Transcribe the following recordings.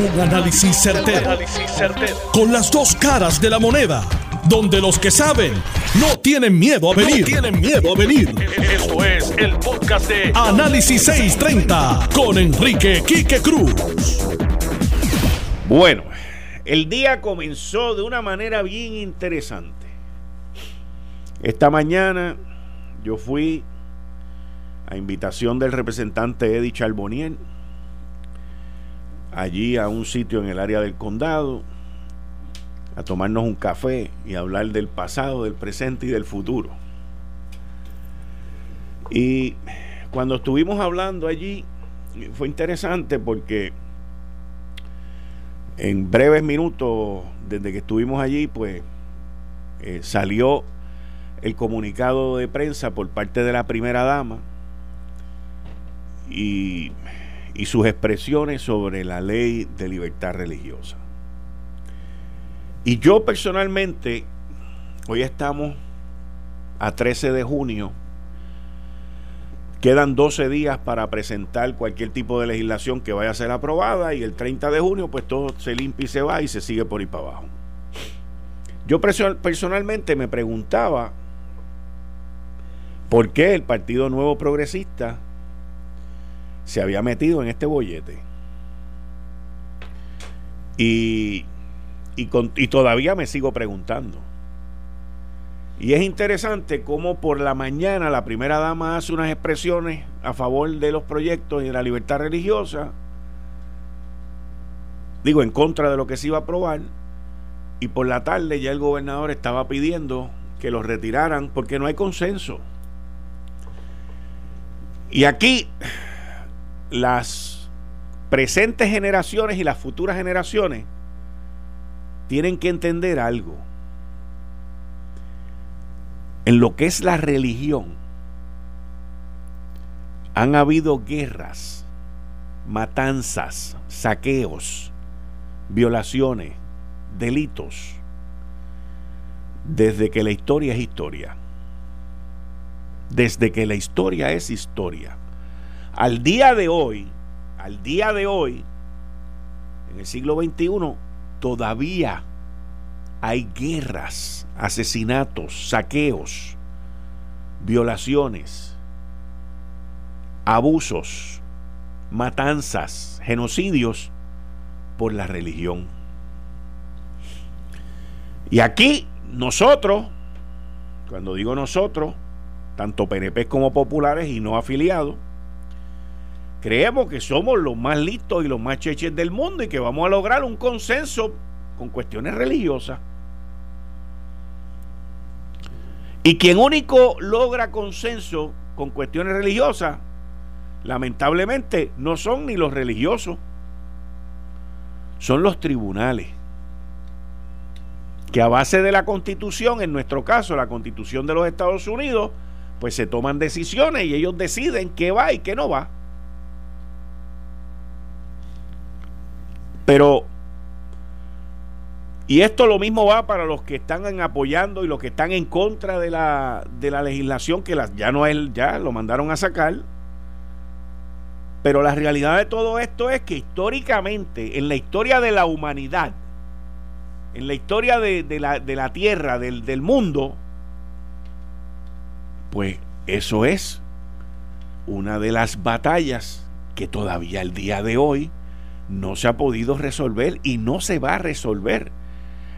Un análisis certero, Con las dos caras de la moneda. Donde los que saben no tienen miedo a venir. tienen miedo a venir. Esto es el podcast de Análisis 630 con Enrique Quique Cruz. Bueno, el día comenzó de una manera bien interesante. Esta mañana yo fui a invitación del representante Eddie Charbonnier allí a un sitio en el área del condado a tomarnos un café y hablar del pasado, del presente y del futuro. Y cuando estuvimos hablando allí, fue interesante porque en breves minutos desde que estuvimos allí, pues eh, salió el comunicado de prensa por parte de la primera dama y y sus expresiones sobre la ley de libertad religiosa. Y yo personalmente, hoy estamos a 13 de junio, quedan 12 días para presentar cualquier tipo de legislación que vaya a ser aprobada y el 30 de junio pues todo se limpia y se va y se sigue por ahí para abajo. Yo personalmente me preguntaba por qué el Partido Nuevo Progresista se había metido en este bollete. Y, y, todavía me sigo preguntando. Y es interesante cómo por la mañana la primera dama hace unas expresiones a favor de los proyectos y de la libertad religiosa, digo, en contra de lo que se iba a aprobar, y por la tarde ya el gobernador estaba pidiendo que los retiraran porque no hay consenso. Y aquí las presentes generaciones y las futuras generaciones tienen que entender algo. En lo que es la religión, han habido guerras, matanzas, saqueos, violaciones, delitos, desde que la historia es historia. Desde que la historia es historia. Al día de hoy, al día de hoy, en el siglo XXI, todavía hay guerras, asesinatos, saqueos, violaciones, abusos, matanzas, genocidios por la religión. Y aquí nosotros, cuando digo nosotros, tanto PNP como populares y no afiliados, creemos que somos los más listos y los más cheches del mundo y que vamos a lograr un consenso con cuestiones religiosas. Y quien único logra consenso con cuestiones religiosas, lamentablemente, no son ni los religiosos, son los tribunales. Que a base de la constitución, en nuestro caso la constitución de los Estados Unidos, pues se toman decisiones y ellos deciden qué va y qué no va. Pero, y esto lo mismo va para los que están apoyando y los que están en contra de la, de la legislación que ya no es, ya lo mandaron a sacar. Pero la realidad de todo esto es que históricamente, en la historia de la humanidad, en la historia de, la, de la, tierra, del, del mundo, pues eso es una de las batallas que todavía el día de hoy no se ha podido resolver y no se va a resolver.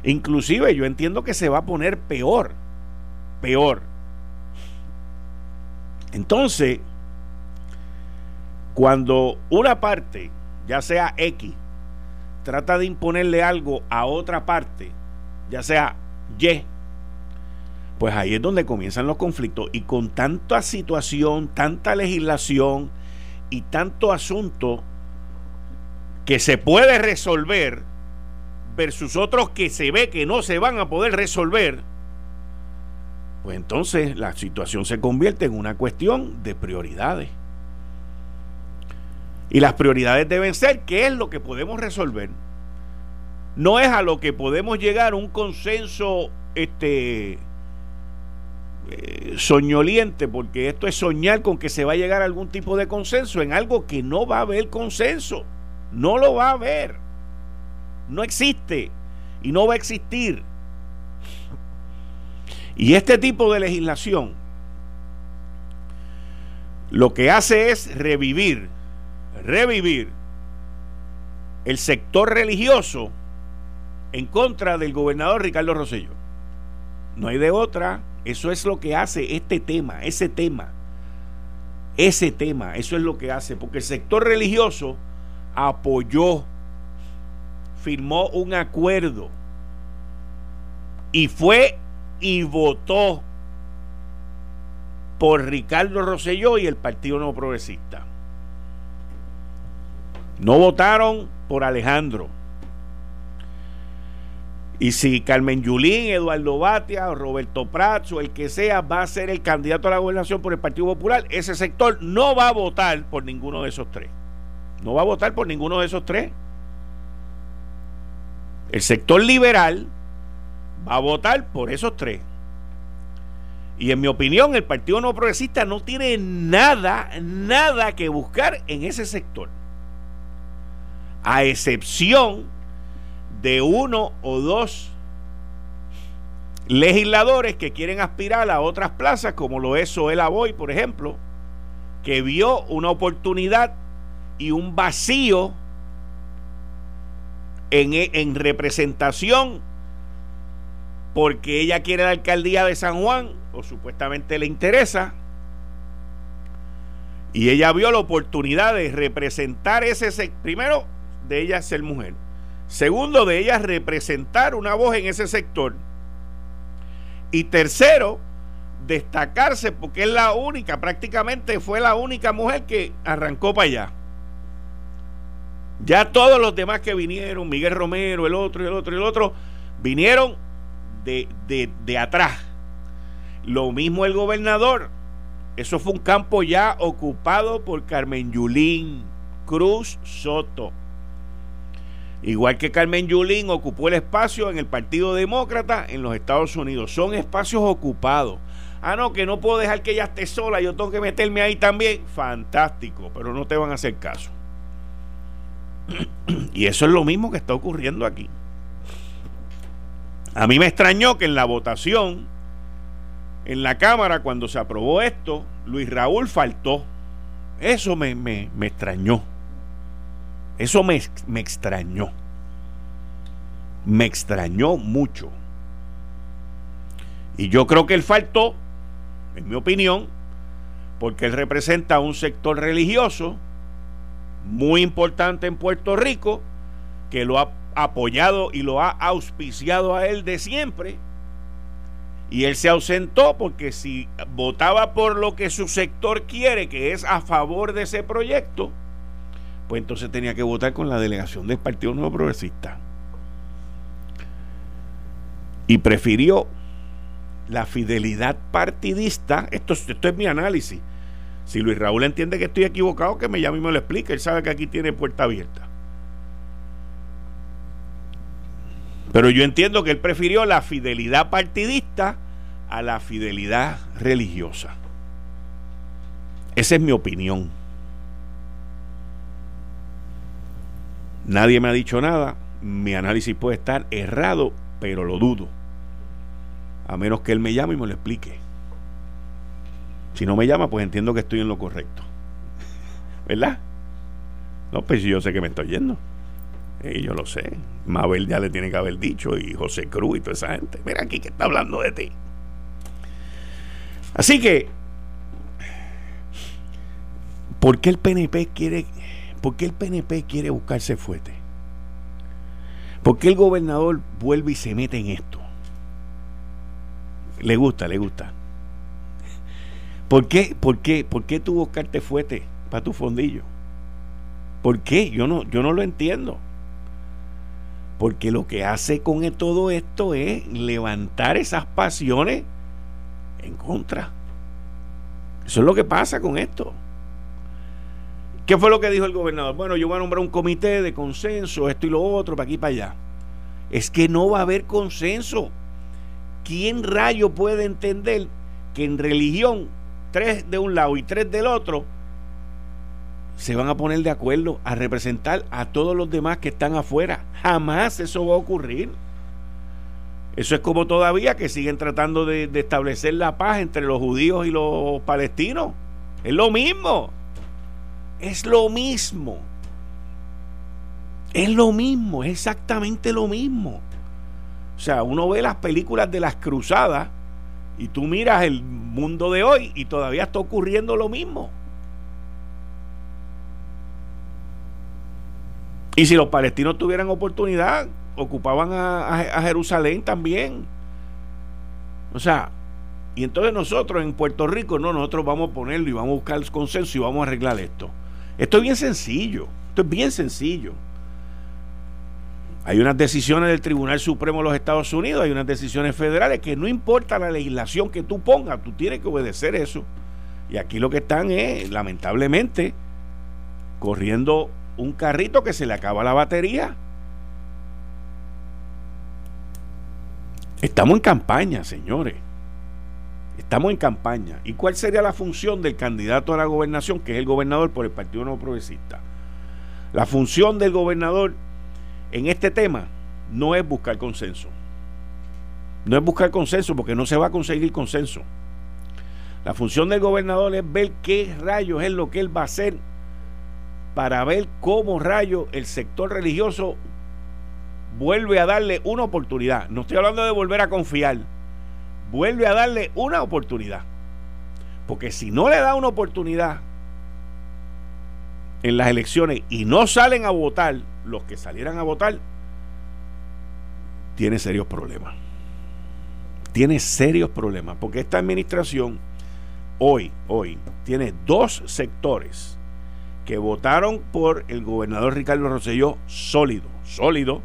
Inclusive yo entiendo que se va a poner peor, peor. Entonces, cuando una parte, ya sea X, trata de imponerle algo a otra parte, ya sea Y, pues ahí es donde comienzan los conflictos. Y con tanta situación, tanta legislación y tanto asunto que se puede resolver versus otros que se ve que no se van a poder resolver, pues entonces la situación se convierte en una cuestión de prioridades. Y las prioridades deben ser qué es lo que podemos resolver. No es a lo que podemos llegar un consenso este eh, soñoliente, porque esto es soñar con que se va a llegar a algún tipo de consenso en algo que no va a haber consenso. No lo va a ver. No existe y no va a existir. Y este tipo de legislación lo que hace es revivir, revivir el sector religioso en contra del gobernador Ricardo Rosello. No hay de otra. Eso es lo que hace este tema, ese tema. Ese tema, eso es lo que hace. Porque el sector religioso apoyó, firmó un acuerdo y fue y votó por Ricardo Rosselló y el Partido No Progresista. No votaron por Alejandro. Y si Carmen Yulín, Eduardo Batia, o Roberto Prats o el que sea va a ser el candidato a la gobernación por el Partido Popular, ese sector no va a votar por ninguno de esos tres. No va a votar por ninguno de esos tres. El sector liberal va a votar por esos tres. Y en mi opinión, el Partido No Progresista no tiene nada, nada que buscar en ese sector. A excepción de uno o dos legisladores que quieren aspirar a otras plazas, como lo es Soela Boy, por ejemplo, que vio una oportunidad y un vacío en, en representación porque ella quiere la alcaldía de San Juan o supuestamente le interesa y ella vio la oportunidad de representar ese primero de ella ser mujer segundo de ella representar una voz en ese sector y tercero destacarse porque es la única prácticamente fue la única mujer que arrancó para allá ya todos los demás que vinieron Miguel Romero el otro el otro el otro vinieron de, de, de atrás lo mismo el gobernador. Eso fue un campo ya ocupado por Carmen Yulín Cruz Soto. Igual que Carmen Yulín ocupó el espacio en el Partido Demócrata en los Estados Unidos. Son espacios ocupados. Ah, no, que no puedo dejar que ella esté sola, yo tengo que meterme ahí también. Fantástico, pero no te van a hacer caso. y eso es lo mismo que está ocurriendo aquí. A mí me extrañó que en la votación en la Cámara cuando se aprobó esto, Luis Raúl faltó. Eso me, me, extrañó. Eso me, me extrañó. Me extrañó mucho. Y yo creo que él faltó, en mi opinión, porque él representa un sector religioso muy importante en Puerto Rico, que lo ha apoyado y lo ha auspiciado a él de siempre y él se ausentó porque si votaba por lo que su sector quiere, que es a favor de ese proyecto, pues entonces tenía que votar con la delegación del Partido Nuevo Progresista. Y prefirió la fidelidad partidista. Esto, esto es mi análisis. Si Luis Raúl entiende que estoy equivocado, que me llame y me lo explique. Él sabe que aquí tiene puerta abierta. Pero yo entiendo que él prefirió la fidelidad partidista a la fidelidad religiosa. Esa es mi opinión. Nadie me ha dicho nada. Mi análisis puede estar errado, pero lo dudo. A menos que él me llame y me lo explique. Si no me llama, pues entiendo que estoy en lo correcto. ¿Verdad? No, pues yo sé que me estoy yendo. Y yo lo sé. Mabel ya le tiene que haber dicho, y José Cruz y toda esa gente. Mira aquí que está hablando de ti. Así que, ¿por qué el PNP quiere, por qué el PNP quiere buscarse fuerte? ¿Por qué el gobernador vuelve y se mete en esto? Le gusta, le gusta. ¿Por qué, por qué, por qué tú buscarte fuerte para tu fondillo? ¿Por qué? Yo no, yo no lo entiendo. Porque lo que hace con todo esto es levantar esas pasiones en contra. Eso es lo que pasa con esto. ¿Qué fue lo que dijo el gobernador? Bueno, yo voy a nombrar un comité de consenso, esto y lo otro, para aquí y para allá. Es que no va a haber consenso. ¿Quién rayo puede entender que en religión, tres de un lado y tres del otro, se van a poner de acuerdo a representar a todos los demás que están afuera. Jamás eso va a ocurrir. Eso es como todavía que siguen tratando de, establecer la paz entre los judíos y los palestinos. Es lo mismo. Es lo mismo. Es lo mismo, es exactamente lo mismo. O sea, uno ve las películas de las cruzadas y tú miras el mundo de hoy y todavía está ocurriendo lo mismo. Y si los palestinos tuvieran oportunidad, ocupaban a, Jerusalén también. O sea, y entonces nosotros en Puerto Rico, no, nosotros vamos a ponerlo y vamos a buscar el consenso y vamos a arreglar esto. Esto es bien sencillo, esto es bien sencillo. Hay unas decisiones del Tribunal Supremo de los Estados Unidos, hay unas decisiones federales que no importa la legislación que tú pongas, tú tienes que obedecer eso. Y aquí lo que están es, lamentablemente, corriendo un carrito que se le acaba la batería. Estamos en campaña, señores. Estamos en campaña. ¿Y cuál sería la función del candidato a la gobernación, que es el gobernador por el Partido Nuevo Progresista? La función del gobernador en este tema no es buscar consenso. No es buscar consenso porque no se va a conseguir consenso. La función del gobernador es ver qué rayos es lo que él va a hacer para ver cómo rayo el sector religioso vuelve a darle una oportunidad. No estoy hablando de volver a confiar. Vuelve a darle una oportunidad. Porque si no le da una oportunidad en las elecciones y no salen a votar los que salieran a votar, tiene serios problemas. Tiene serios problemas. Porque esta administración hoy, hoy, tiene dos sectores que votaron por el gobernador Ricardo Rosselló sólido, sólido,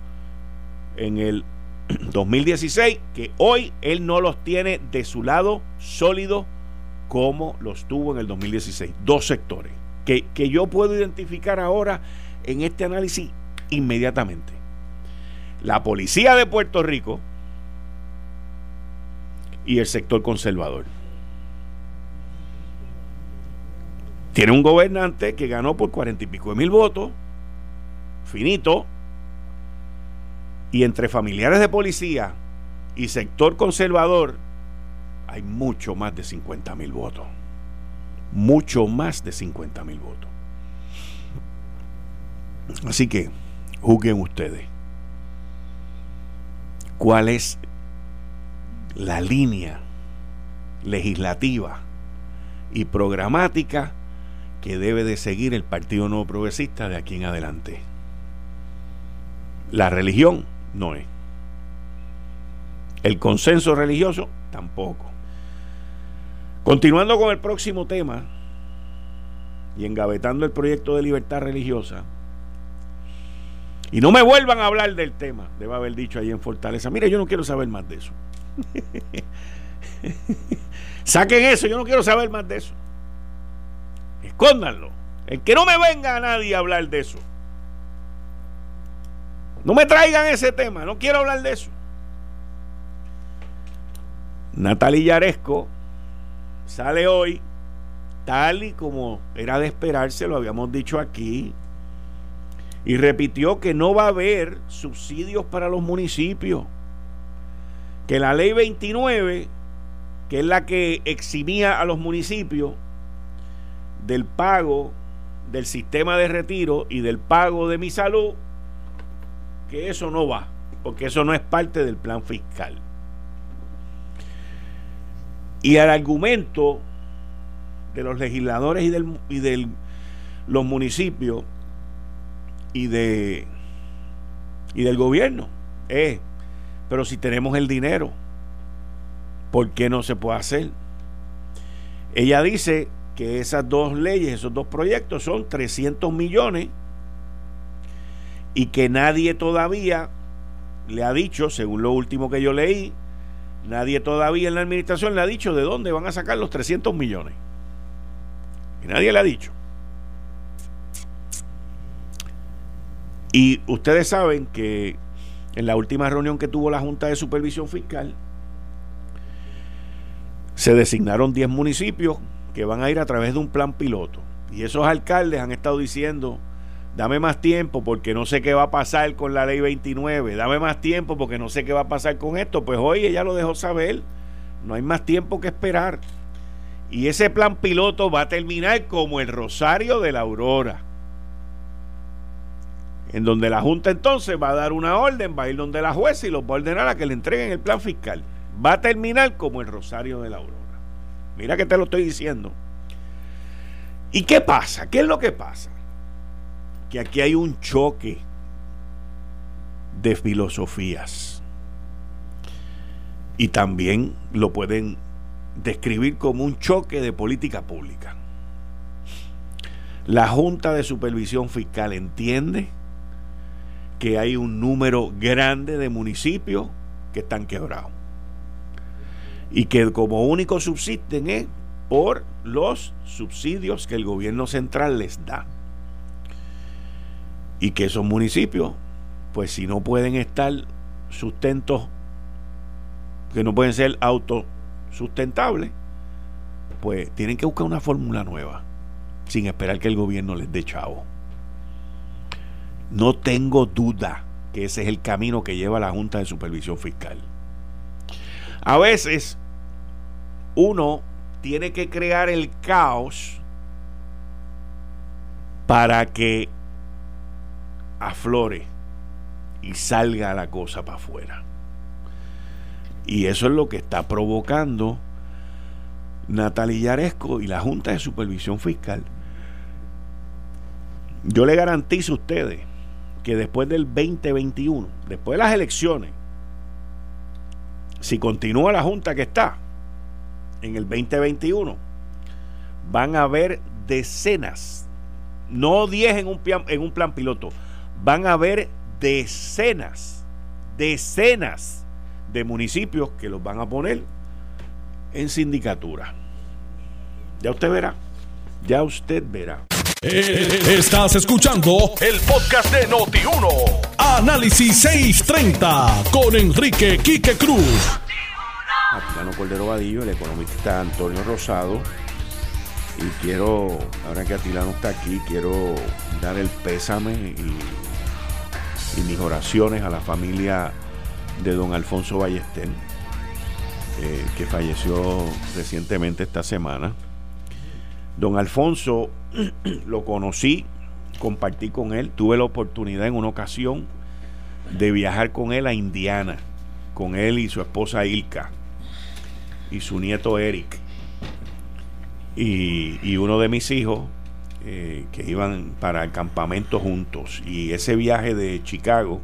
en el 2016, que hoy él no los tiene de su lado sólido como los tuvo en el 2016. Dos sectores que, que yo puedo identificar ahora en este análisis inmediatamente. La policía de Puerto Rico y el sector conservador. Tiene un gobernante que ganó por cuarenta y pico de mil votos, finito, y entre familiares de policía y sector conservador hay mucho más de 50 mil votos. Mucho más de 50 mil votos. Así que, juzguen ustedes. ¿Cuál es la línea legislativa y programática que debe de seguir el Partido Nuevo Progresista de aquí en adelante. La religión no es. El consenso religioso tampoco. Continuando con el próximo tema y engavetando el proyecto de libertad religiosa, y no me vuelvan a hablar del tema, debe haber dicho ahí en Fortaleza, mire, yo no quiero saber más de eso. Saquen eso, yo no quiero saber más de eso. Escóndanlo. El que no me venga a nadie a hablar de eso. No me traigan ese tema, no quiero hablar de eso. Natalia Yaresco sale hoy, tal y como era de esperarse, lo habíamos dicho aquí, y repitió que no va a haber subsidios para los municipios, que la ley 29, que es la que eximía a los municipios, del pago del sistema de retiro y del pago de mi salud, que eso no va, porque eso no es parte del plan fiscal. Y el argumento de los legisladores y y de los municipios y de y del gobierno es, pero si tenemos el dinero, ¿por qué no se puede hacer? Ella dice que esas dos leyes, esos dos proyectos son 300 millones y que nadie todavía le ha dicho, según lo último que yo leí, nadie todavía en la administración le ha dicho de dónde van a sacar los 300 millones. Y nadie le ha dicho. Y ustedes saben que en la última reunión que tuvo la Junta de Supervisión Fiscal, se designaron 10 municipios que van a ir a través de un plan piloto. Y esos alcaldes han estado diciendo, dame más tiempo porque no sé qué va a pasar con la ley 29, dame más tiempo porque no sé qué va a pasar con esto. Pues hoy ella lo dejó saber, no hay más tiempo que esperar. Y ese plan piloto va a terminar como el Rosario de la Aurora. En donde la Junta entonces va a dar una orden, va a ir donde la jueza y los va a ordenar a que le entreguen el plan fiscal. Va a terminar como el Rosario de la Aurora. Mira que te lo estoy diciendo. ¿Y qué pasa? ¿Qué es lo que pasa? Que aquí hay un choque de filosofías. Y también lo pueden describir como un choque de política pública. La Junta de Supervisión Fiscal entiende que hay un número grande de municipios que están quebrados y que como único subsisten es por los subsidios que el gobierno central les da. Y que esos municipios, pues si no pueden estar sustentos, que no pueden ser autosustentables, pues tienen que buscar una fórmula nueva, sin esperar que el gobierno les dé chavo. No tengo duda que ese es el camino que lleva la Junta de Supervisión Fiscal. A veces uno tiene que crear el caos para que aflore y salga la cosa para afuera. Y eso es lo que está provocando Natalia Yaresco y la Junta de Supervisión Fiscal. Yo le garantizo a ustedes que después del 2021, después de las elecciones, si continúa la Junta que está, en el 2021 van a haber decenas, no 10 en un, en un plan piloto, van a haber decenas, decenas de municipios que los van a poner en sindicatura. Ya usted verá, ya usted verá. Eh, estás escuchando el podcast de Noti1. Análisis 630 con Enrique Quique Cruz. Atilano Cordero Vadillo, el economista Antonio Rosado. Y quiero, ahora que Atilano está aquí, quiero dar el pésame y, mis oraciones a la familia de don Alfonso Ballester, eh, que falleció recientemente esta semana. Don Alfonso lo conocí, compartí con él, tuve la oportunidad en una ocasión de viajar con él a Indiana, con él y su esposa Ilka y su nieto Eric y, uno de mis hijos eh, que iban para el campamento juntos y ese viaje de Chicago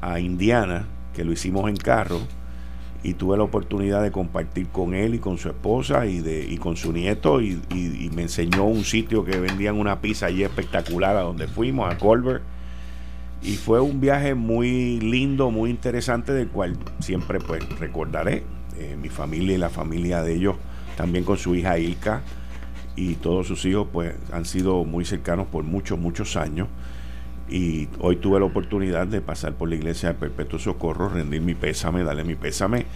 a Indiana que lo hicimos en carro y tuve la oportunidad de compartir con él y con su esposa y, de, y con su nieto y, me enseñó un sitio que vendían una pizza allí espectacular a donde fuimos, a Colbert. Y fue un viaje muy lindo, muy interesante, del cual siempre pues recordaré. Eh, mi familia y la familia de ellos, también con su hija Ilka y todos sus hijos, pues han sido muy cercanos por muchos, muchos años. Y hoy tuve la oportunidad de pasar por la iglesia de Perpetuo Socorro, rendir mi pésame, darle mi pésame.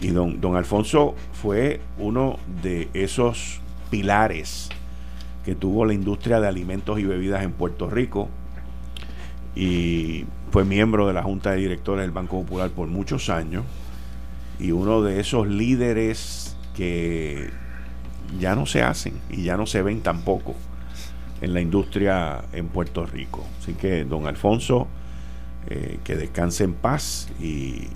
Y don, don Alfonso fue uno de esos pilares que tuvo la industria de alimentos y bebidas en Puerto Rico y fue miembro de la Junta de Directores del Banco Popular por muchos años y uno de esos líderes que ya no se hacen y ya no se ven tampoco en la industria en Puerto Rico. Así que, don Alfonso, eh, que descanse en paz y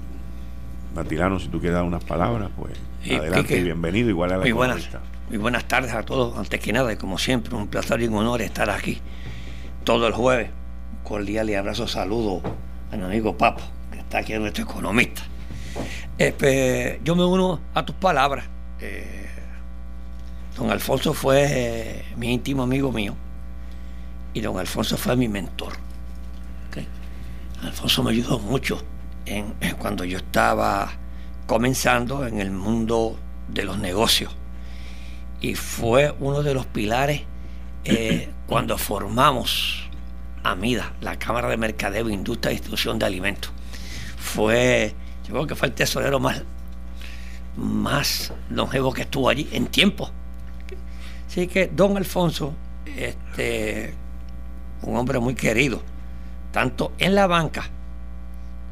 Matilano, si tú quieres dar unas palabras, pues adelante y bienvenido igual a la muy buenas, muy buenas tardes a todos, antes que nada, y como siempre, un placer y un honor estar aquí todo el jueves. Cordial y abrazo, saludo a mi amigo Papo, que está aquí, nuestro economista. Eh, yo me uno a tus palabras. Eh, don Alfonso fue eh, mi íntimo amigo mío y don Alfonso fue mi mentor. Alfonso me ayudó mucho en, cuando yo estaba comenzando en el mundo de los negocios y fue uno de los pilares cuando formamos AMIDA, la Cámara de Mercadeo, Industria e Distribución de Alimentos. Fue yo creo que fue el tesorero más, más longevo que estuvo allí en tiempo. Así que don Alfonso este, un hombre muy querido, tanto en la banca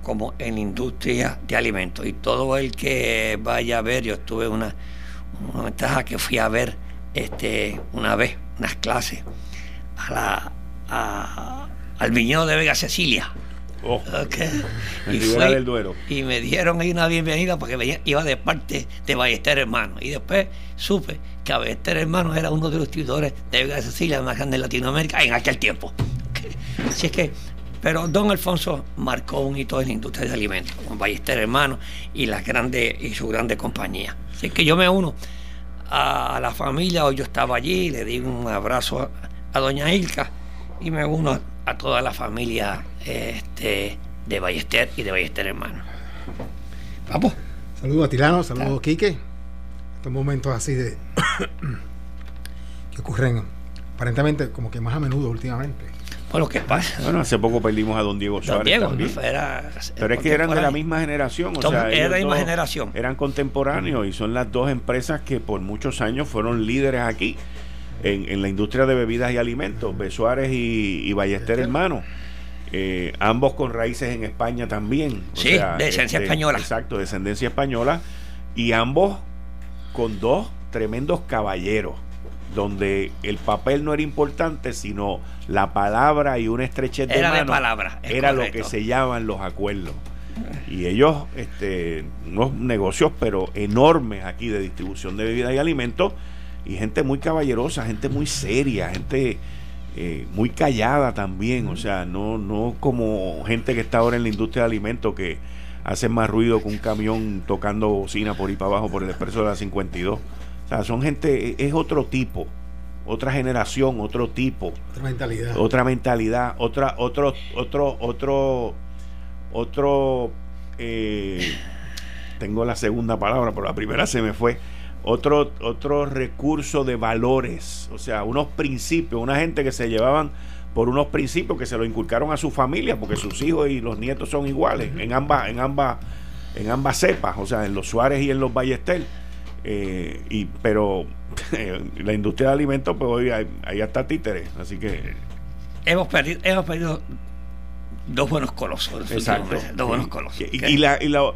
como en la industria de alimentos. Y todo el que vaya a ver, yo estuve una, una ventaja que fui a ver este, una vez unas clases a la, al viñedo de Vega Cecilia. Oh. y, y me dieron ahí una bienvenida porque iba de parte de Ballester Hermano. Y después supe que Ballester Hermano era uno de los distribuidores de Vega Cecilia más grande de Latinoamérica en aquel tiempo. Así es que, pero don Alfonso marcó un hito en la industria de alimentos, con Ballester Hermano y las grandes y su grande compañía. Así que yo me uno a la familia, hoy yo estaba allí, le di un abrazo a, doña Ilka y me uno a, toda la familia este, de Ballester y de Ballester hermano. Vamos. Saludos a Tirano, saludos a Quique. Estos momentos así de que ocurren aparentemente como que más a menudo últimamente. Bueno, ¿qué pasa? Bueno, hace poco perdimos a don Diego Suárez. Don Diego, era, Pero es que eran de la misma generación. O sea, era la misma generación. Eran contemporáneos y son las dos empresas que por muchos años fueron líderes aquí en, la industria de bebidas y alimentos. B. Suárez y, Ballester Hermano. Eh, ambos con raíces en España también. sí, de descendencia este, española. Exacto, descendencia española. Y ambos con dos tremendos caballeros donde el papel no era importante, sino la palabra y una estrechez de era mano palabra, era lo que se llaman los acuerdos. Y ellos, este, unos negocios, pero enormes aquí de distribución de bebidas y alimentos, y gente muy caballerosa, gente muy seria, gente eh, muy callada también, o sea, no, no como gente que está ahora en la industria de alimentos que hace más ruido que un camión tocando bocina por ahí para abajo por el expreso de la 52 o sea, son gente, es otro tipo, otra generación, otro tipo. Otra mentalidad. Otra mentalidad, otra, otro, otro, otro, otro, eh, tengo la segunda palabra, pero la primera se me fue. Otro, otro recurso de valores, o sea, unos principios, una gente que se llevaban por unos principios que se lo inculcaron a su familia, porque sus hijos y los nietos son iguales en ambas, en ambas, en ambas cepas, o sea, en los Suárez y en los Ballester eh, y, pero la industria de alimentos, pues hoy hay, hasta títeres, así que... Hemos perdido, hemos perdido dos buenos colosos. Exacto. Dos buenos colosos. Y, la, y lo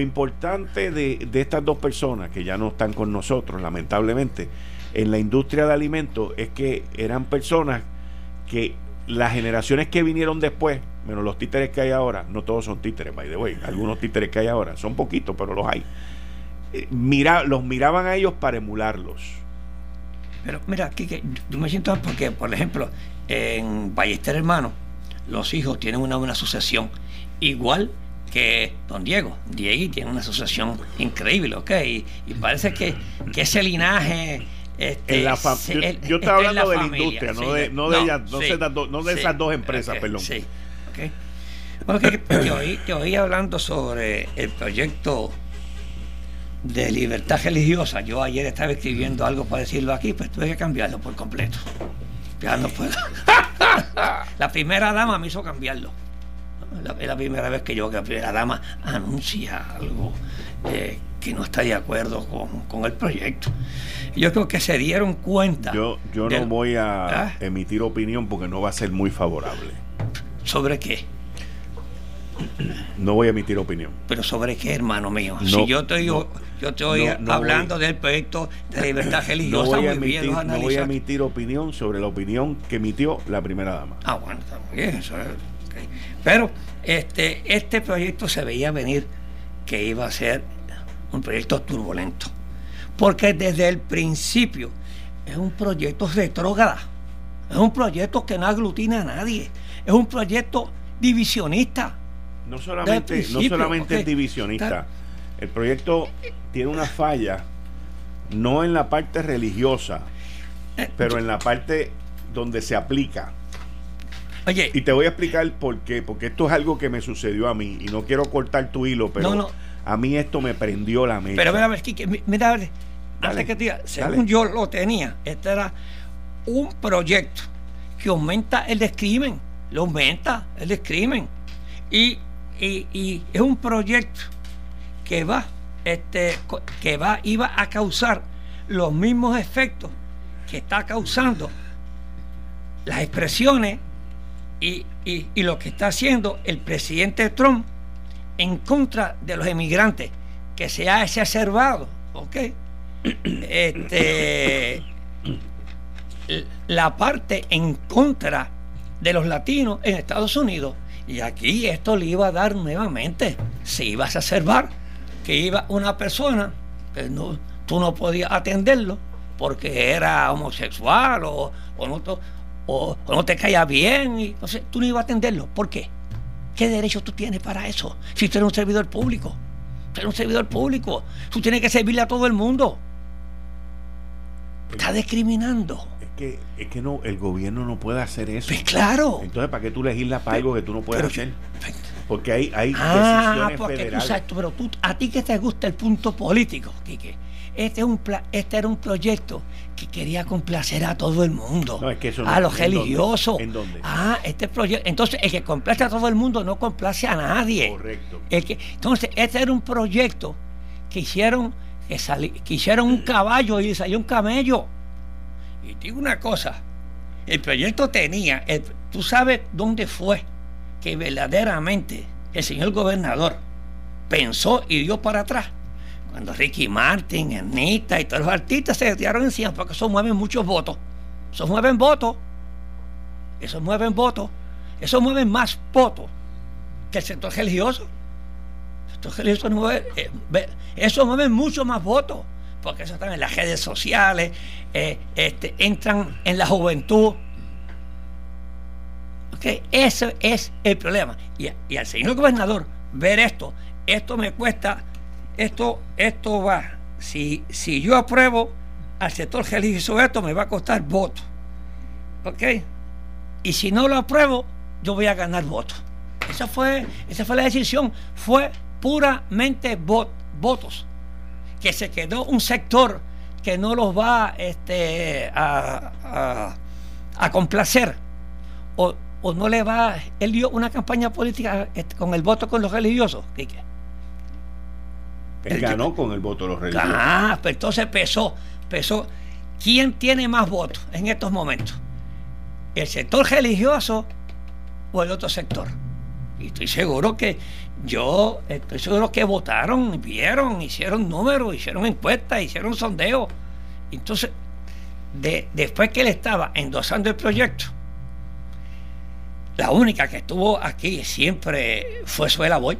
importante de, de, estas dos personas que ya no están con nosotros, lamentablemente, en la industria de alimentos es que eran personas que las generaciones que vinieron después, menos los títeres que hay ahora, no todos son títeres, by the way, algunos títeres que hay ahora, son poquitos, pero los hay eh, mira, los miraban a ellos para emularlos. Pero mira, aquí que yo me siento porque, por ejemplo, en Ballester Hermano, los hijos tienen una buena asociación, igual que Don Diego. Diego tiene una asociación increíble, ¿ok? Y, parece que, que, ese linaje... Este, yo, estaba hablando de la industria, no de, no de, no, de esas dos empresas, perdón. Sí, ok. Bueno, que, te, oí, te oí hablando sobre el proyecto de libertad religiosa. Yo ayer estaba escribiendo algo para decirlo aquí, pues tuve que cambiarlo por completo. Ya no puedo. la primera dama me hizo cambiarlo. es la primera vez que yo, que la primera dama anuncia algo eh, que no está de acuerdo con, el proyecto. Yo creo que se dieron cuenta. Yo, yo no voy a ¿Ah? emitir opinión porque no va a ser muy favorable. ¿Sobre qué? No voy a emitir opinión. ¿Pero sobre qué, hermano mío? si yo estoy, yo estoy hablando del proyecto de libertad religiosa, no voy, a emitir, no voy a emitir opinión sobre la opinión que emitió la primera dama. Ah, bueno, está muy bien. Pero este, este proyecto se veía venir que iba a ser un proyecto turbulento. Porque desde el principio es un proyecto retrógrada. Es un proyecto que no aglutina a nadie. Es un proyecto divisionista no solamente, no solamente es divisionista. El proyecto tiene una falla, no en la parte religiosa, eh, pero en la parte donde se aplica. Oye. Y te voy a explicar por qué, porque esto es algo que me sucedió a mí, y no quiero cortar tu hilo, pero a mí esto me prendió la mente. Pero mira, mira, mira que te según yo lo tenía, este era un proyecto que aumenta el descrimen, lo aumenta el descrimen. Y y, es un proyecto que va, este, que va, iba a causar los mismos efectos que está causando las expresiones y, lo que está haciendo el presidente Trump en contra de los emigrantes, que se ha exacerbado, ¿ok? Este, la parte en contra de los latinos en Estados Unidos. Y aquí esto le iba a dar nuevamente, se iba a exacerbar, que iba una persona, que no, tú no podías atenderlo porque era homosexual o, o no, o, no te caía bien, y, entonces tú no ibas a atenderlo. ¿Por qué? ¿Qué derecho tú tienes para eso? Si tú eres un servidor público, tú eres un servidor público, tú tienes que servirle a todo el mundo. Está discriminando. Es que, es que no, el gobierno no puede hacer eso. Pues claro. Entonces, ¿para qué tú legislas para algo que tú no puedes hacer? Porque hay, hay ah, decisiones federales. pero tú, a ti que te gusta el punto político, Quique este, un este era un proyecto que quería complacer a todo el mundo, a los religiosos. ¿En dónde? Ah, este proyecto. Entonces, el que complace a todo el mundo no complace a nadie. Correcto. El que, entonces, este era un proyecto que hicieron, que, hicieron un caballo y salió un camello. Y digo una cosa: el proyecto tenía, tú sabes dónde fue que verdaderamente el señor gobernador pensó y dio para atrás cuando Ricky Martin, Anita y todos los artistas se retiraron encima porque eso mueven muchos votos. Eso mueven votos. Eso mueven votos. Eso mueven más votos que el sector religioso. El sector religioso mueve, eh, eso mueve mucho más votos. Porque eso están en las redes sociales, eh, este, entran en la juventud. Okay, ese es el problema. Y, y al señor gobernador ver esto, esto me cuesta esto, esto va, si, si yo apruebo al sector religioso esto, me va a costar voto. ¿Ok? Y si no lo apruebo, yo voy a ganar votos. Esa fue, esa fue la decisión. Fue puramente votos. Que se quedó un sector que no los va este, a, a, complacer. O, o, no le va. Él dio una campaña política este, con el voto con los religiosos. Él ganó con el voto de los religiosos. Ah, pero entonces pesó, pesó. ¿Quién tiene más votos en estos momentos? ¿El sector religioso o el otro sector? Y estoy seguro que yo, estoy seguro que votaron, vieron, hicieron números, hicieron encuestas, hicieron sondeos. Entonces, de, después que él estaba endosando el proyecto, la única que estuvo aquí siempre fue Suela Boy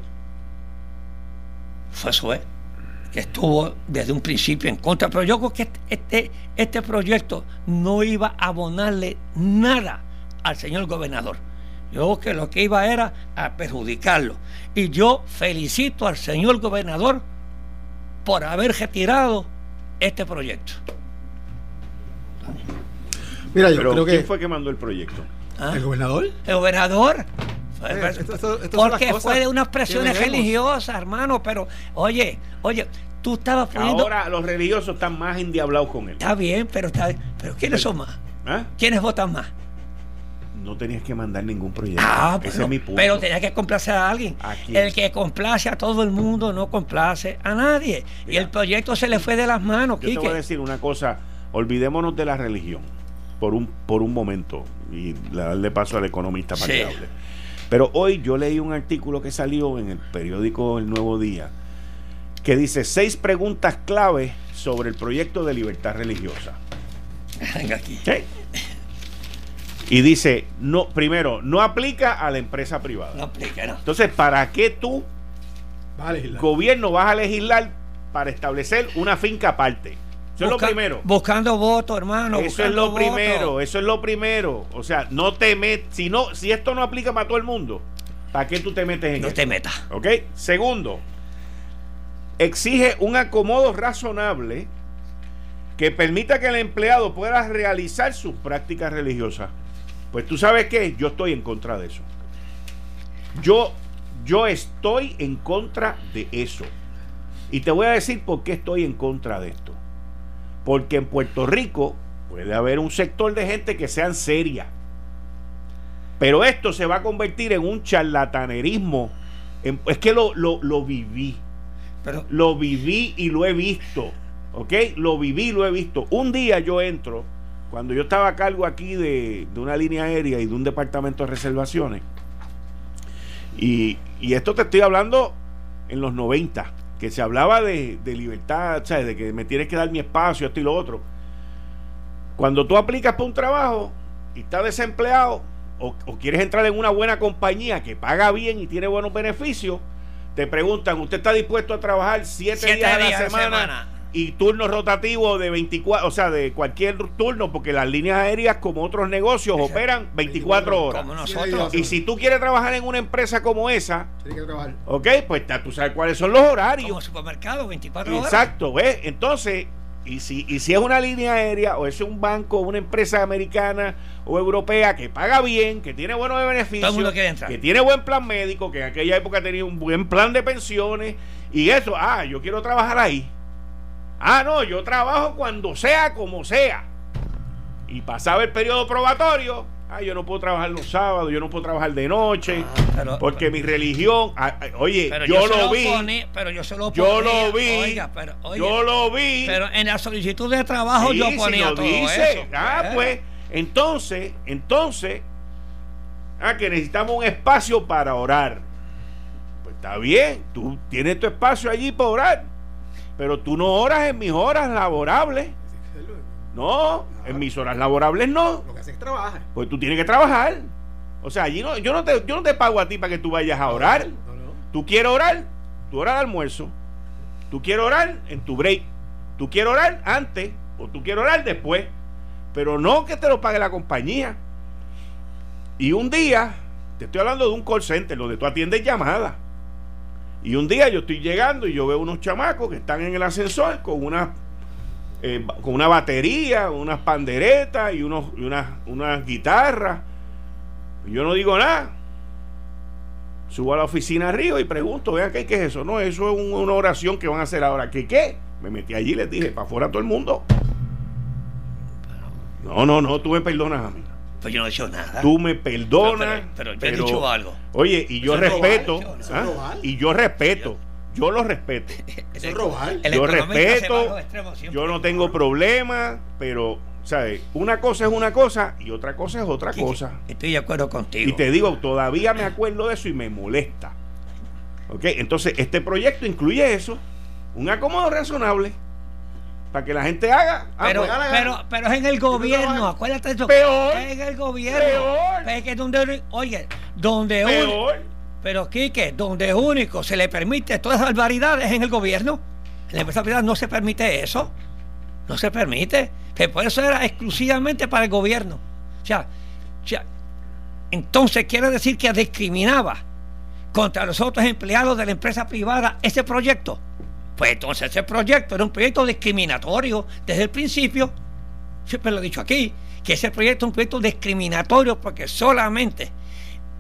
fue Sue, que estuvo desde un principio en contra, pero yo creo que este, este, este proyecto no iba a abonarle nada al señor gobernador. Yo creo que lo que iba era a perjudicarlo. Y yo felicito al señor gobernador por haber retirado este proyecto. Mira, yo creo que... ¿Quién fue que mandó el proyecto? ¿Ah? ¿El gobernador? El gobernador. Porque fue de unas presiones religiosas, hermano, pero oye, oye, tú estabas poniendo... Ahora los religiosos están más endiablados con él. Está bien, pero está pero ¿quiénes son más? ¿Ah? ¿Quiénes votan más? No tenías que mandar ningún proyecto. Ah, Ese es mi punto. Pero tenías que complacer a alguien. el que complace a todo el mundo no complace a nadie. Y el proyecto se le fue de las manos. Yo te voy a decir una cosa. Olvidémonos de la religión por un, por un momento y darle paso al economista para que hable. Pero hoy yo leí un artículo que salió en el periódico El Nuevo Día que dice seis preguntas clave sobre el proyecto de libertad religiosa. Venga aquí. Y dice, no, primero, no aplica a la empresa privada. No aplica, no. Entonces, ¿para qué tú, gobierno, vas a legislar para establecer una finca aparte? Eso es lo primero. Buscando votos, hermano. Eso es lo primero, eso es lo primero. O sea, no te metes, si, no, si esto no aplica para todo el mundo, ¿para qué tú te metes en No te metas. ¿Ok? Segundo, exige un acomodo razonable que permita que el empleado pueda realizar sus prácticas religiosas. Pues tú sabes qué, yo estoy en contra de eso. Yo, yo estoy en contra de eso. Y te voy a decir por qué estoy en contra de esto. Porque en Puerto Rico puede haber un sector de gente que sean seria. Pero esto se va a convertir en un charlatanerismo. es que lo, lo, viví. Pero, lo viví y lo he visto. ¿Ok? Lo viví y lo he visto. Un día yo entro cuando yo estaba a cargo aquí de, una línea aérea y de un departamento de reservaciones, y, esto te estoy hablando en los 90, que se hablaba de, libertad, ¿sabes? de que me tienes que dar mi espacio, esto y lo otro. Cuando tú aplicas para un trabajo y estás desempleado o, quieres entrar en una buena compañía que paga bien y tiene buenos beneficios, te preguntan, ¿usted está dispuesto a trabajar siete, días, a la semana? Y turno rotativo de 24, o sea, de cualquier turno, porque las líneas aéreas, como otros negocios, operan 24 horas. Como nosotros. Y si tú quieres trabajar en una empresa como esa, Tienes que trabajar. ok, pues tú sabes cuáles son los horarios. Como supermercado, 24 horas. Exacto, ¿ves? Entonces, y si, y si es una línea aérea o es un banco, una empresa americana o europea que paga bien, que tiene buenos beneficios, que tiene buen plan médico, que en aquella época tenía un buen plan de pensiones, y eso, ah, yo quiero trabajar ahí Ah, no, yo trabajo cuando sea, como sea. Y pasaba el periodo probatorio. Ah, yo no puedo trabajar los sábados, yo no puedo trabajar de noche, ah, porque mi religión, ah, ah, oye, yo, lo vi, pero yo se lo yo lo vi, yo lo vi, pero en la solicitud de trabajo yo ponía todo dice. Ah, eh. pues, entonces, entonces, ah, que necesitamos un espacio para orar. Pues está bien, tú tienes tu espacio allí para orar. Pero tú no oras en mis horas laborables. No, en mis horas laborables no. Lo que haces es trabajar. Pues tú tienes que trabajar. O sea, allí no, yo, no te, yo no te pago a ti para que tú vayas a orar. Tú quieres orar, tu hora de almuerzo. Tú quieres orar en tu break. Tú quieres orar antes o tú quieres orar después. Pero no que te lo pague la compañía. Y un día, te estoy hablando de un call center donde tú atiendes llamadas. Y un día yo estoy llegando y yo veo unos chamacos que están en el ascensor con una, eh, con una batería, unas panderetas y, unos, y unas, unas guitarras. Yo no digo nada. Subo a la oficina arriba y pregunto, vean ¿qué, qué es eso? No, eso es una oración que van a hacer ahora. ¿Qué qué? Me metí allí y les dije, para afuera todo el mundo. No, no, no, tú me perdonas a mí. Pues yo no he hecho nada. Tú me perdonas. Pero, yo he dicho algo. Oye, y yo respeto. ¿ah? Y yo respeto. Yo lo respeto. Eso es robar. Yo respeto. Yo no tengo problema, pero, ¿sabes? Una cosa es una cosa y otra cosa es otra cosa. Estoy de acuerdo contigo. Y te digo, todavía me acuerdo de eso y me molesta. ¿Ok? Entonces, este proyecto incluye eso. Un acomodo razonable para que la gente haga. Ah, pero, pues, pero, pero es en el gobierno, acuérdate de eso. Peor. Es en el gobierno. Peor. Es que donde, oye, donde peor. pero Quique, donde único se le permite todas esas barbaridades es en el gobierno. En la empresa privada no se permite eso. No se permite. Que por eso era exclusivamente para el gobierno. O sea, o sea, entonces quiere decir que discriminaba contra los otros empleados de la empresa privada ese proyecto. Pues entonces ese proyecto era un proyecto discriminatorio desde el principio. Siempre lo he dicho aquí, que ese proyecto es un proyecto discriminatorio porque solamente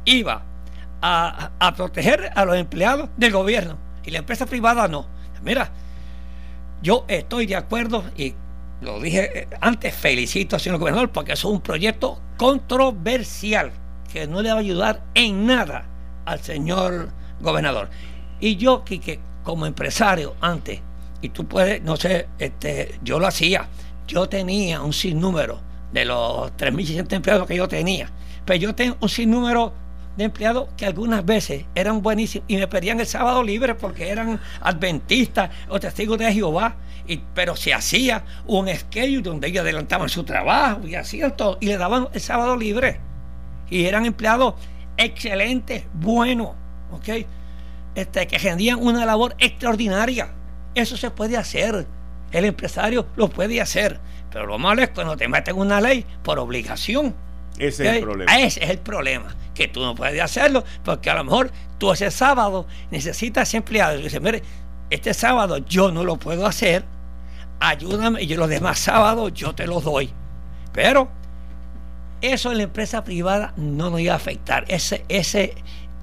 iba a, proteger a los empleados del gobierno y la empresa privada no. Mira, yo estoy de acuerdo y lo dije eh, antes, felicito al señor gobernador porque es un proyecto controversial que no le va a ayudar en nada al señor gobernador. Y yo, Quique, como empresario antes, y tú puedes, no sé, este, yo lo hacía, yo tenía un sinnúmero de los 3.600 empleados que yo tenía, pero yo tengo un sinnúmero de empleados que algunas veces eran buenísimos y me pedían el sábado libre porque eran adventistas o testigos de Jehová, y, pero se hacía un schedule donde ellos adelantaban su trabajo y hacían todo y le daban el sábado libre. Y eran empleados excelentes, buenos, ¿ok? Este, que rendían una labor extraordinaria. Eso se puede hacer. El empresario lo puede hacer. Pero lo malo es cuando te meten una ley por obligación. Ese es el problema. Ese es el problema. Que tú no puedes hacerlo porque a lo mejor tú ese sábado necesitas empleado. Y dices, mire, este sábado yo no lo puedo hacer. Ayúdame y los demás sábados yo te los doy. Pero eso en la empresa privada no nos iba a afectar. Ese, ese,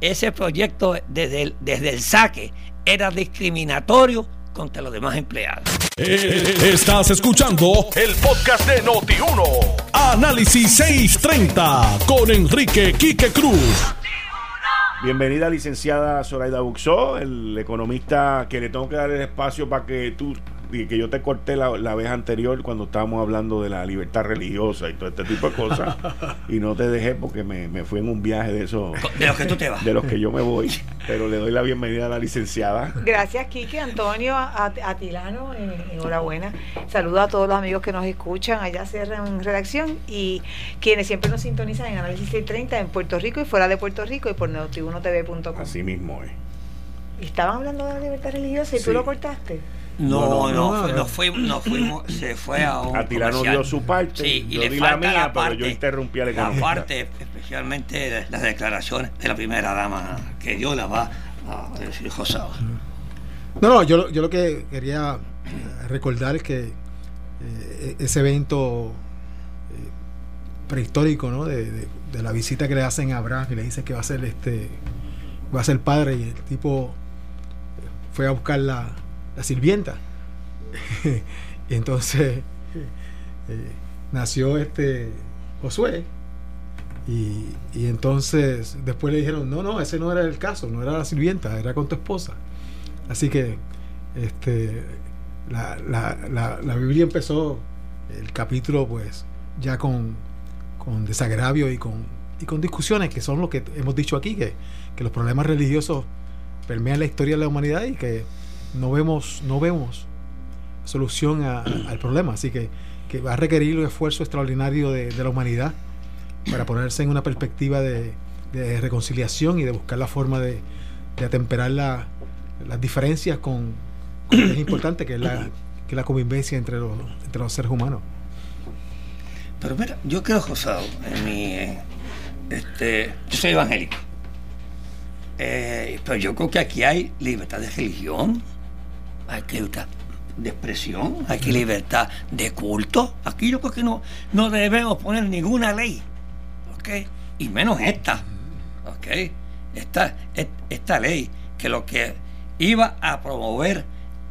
ese proyecto desde el, desde el saque era discriminatorio contra los demás empleados. Eh, estás escuchando el podcast de Noti1. Análisis 630 con Enrique Quique Cruz. Bienvenida, licenciada Zoraida Buxó, el economista que le tengo que dar el espacio para que tú que yo te corté la, la, vez anterior cuando estábamos hablando de la libertad religiosa y todo este tipo de cosas. y no te dejé porque me, me fui en un viaje de esos. De los que tú te vas. De los que yo me voy. Pero le doy la bienvenida a la licenciada. Gracias, Kiki, Antonio, a, Tilano. Eh, enhorabuena. Saludo a todos los amigos que nos escuchan allá en redacción y quienes siempre nos sintonizan en Análisis 630 en Puerto Rico y fuera de Puerto Rico y por notiunotv.com. Así mismo es. Estaban hablando de la libertad religiosa y tú lo cortaste. No, no, no, fuimos, no fuimos, se fue a un. Atilano dio su parte, sí, y yo le di la mía, pero yo interrumpí a la parte, especialmente las declaraciones de la primera dama, que Dios la va a decir José. No, no, yo, yo lo que quería recordar es que eh, ese evento eh, prehistórico, ¿no? De, de, de, la visita que le hacen a Abraham, que le dice que va a ser este, va a ser padre, y el tipo fue a buscar la la sirvienta. y entonces eh, nació este Josué. Y, entonces después le dijeron, no, no, ese no era el caso, no era la sirvienta, era con tu esposa. Así que este, la, la, la, Biblia empezó el capítulo pues ya con, con desagravio y con, y con discusiones que son lo que hemos dicho aquí, que, que los problemas religiosos permean la historia de la humanidad y que no vemos, no vemos solución al problema. Así que, que, va a requerir un esfuerzo extraordinario de, la humanidad para ponerse en una perspectiva de, reconciliación y de buscar la forma de, atemperar las diferencias con, lo que es importante, que es la, la convivencia entre los, seres humanos. Pero mira, yo creo, José, en mi, este, yo soy evangélico. Eh, pero yo creo que aquí hay libertad de religión hay que libertad de expresión, hay que libertad de culto. Aquí yo creo que no, no debemos poner ninguna ley, ¿ok? Y menos esta, ¿ok? Esta, esta ley que lo que iba a promover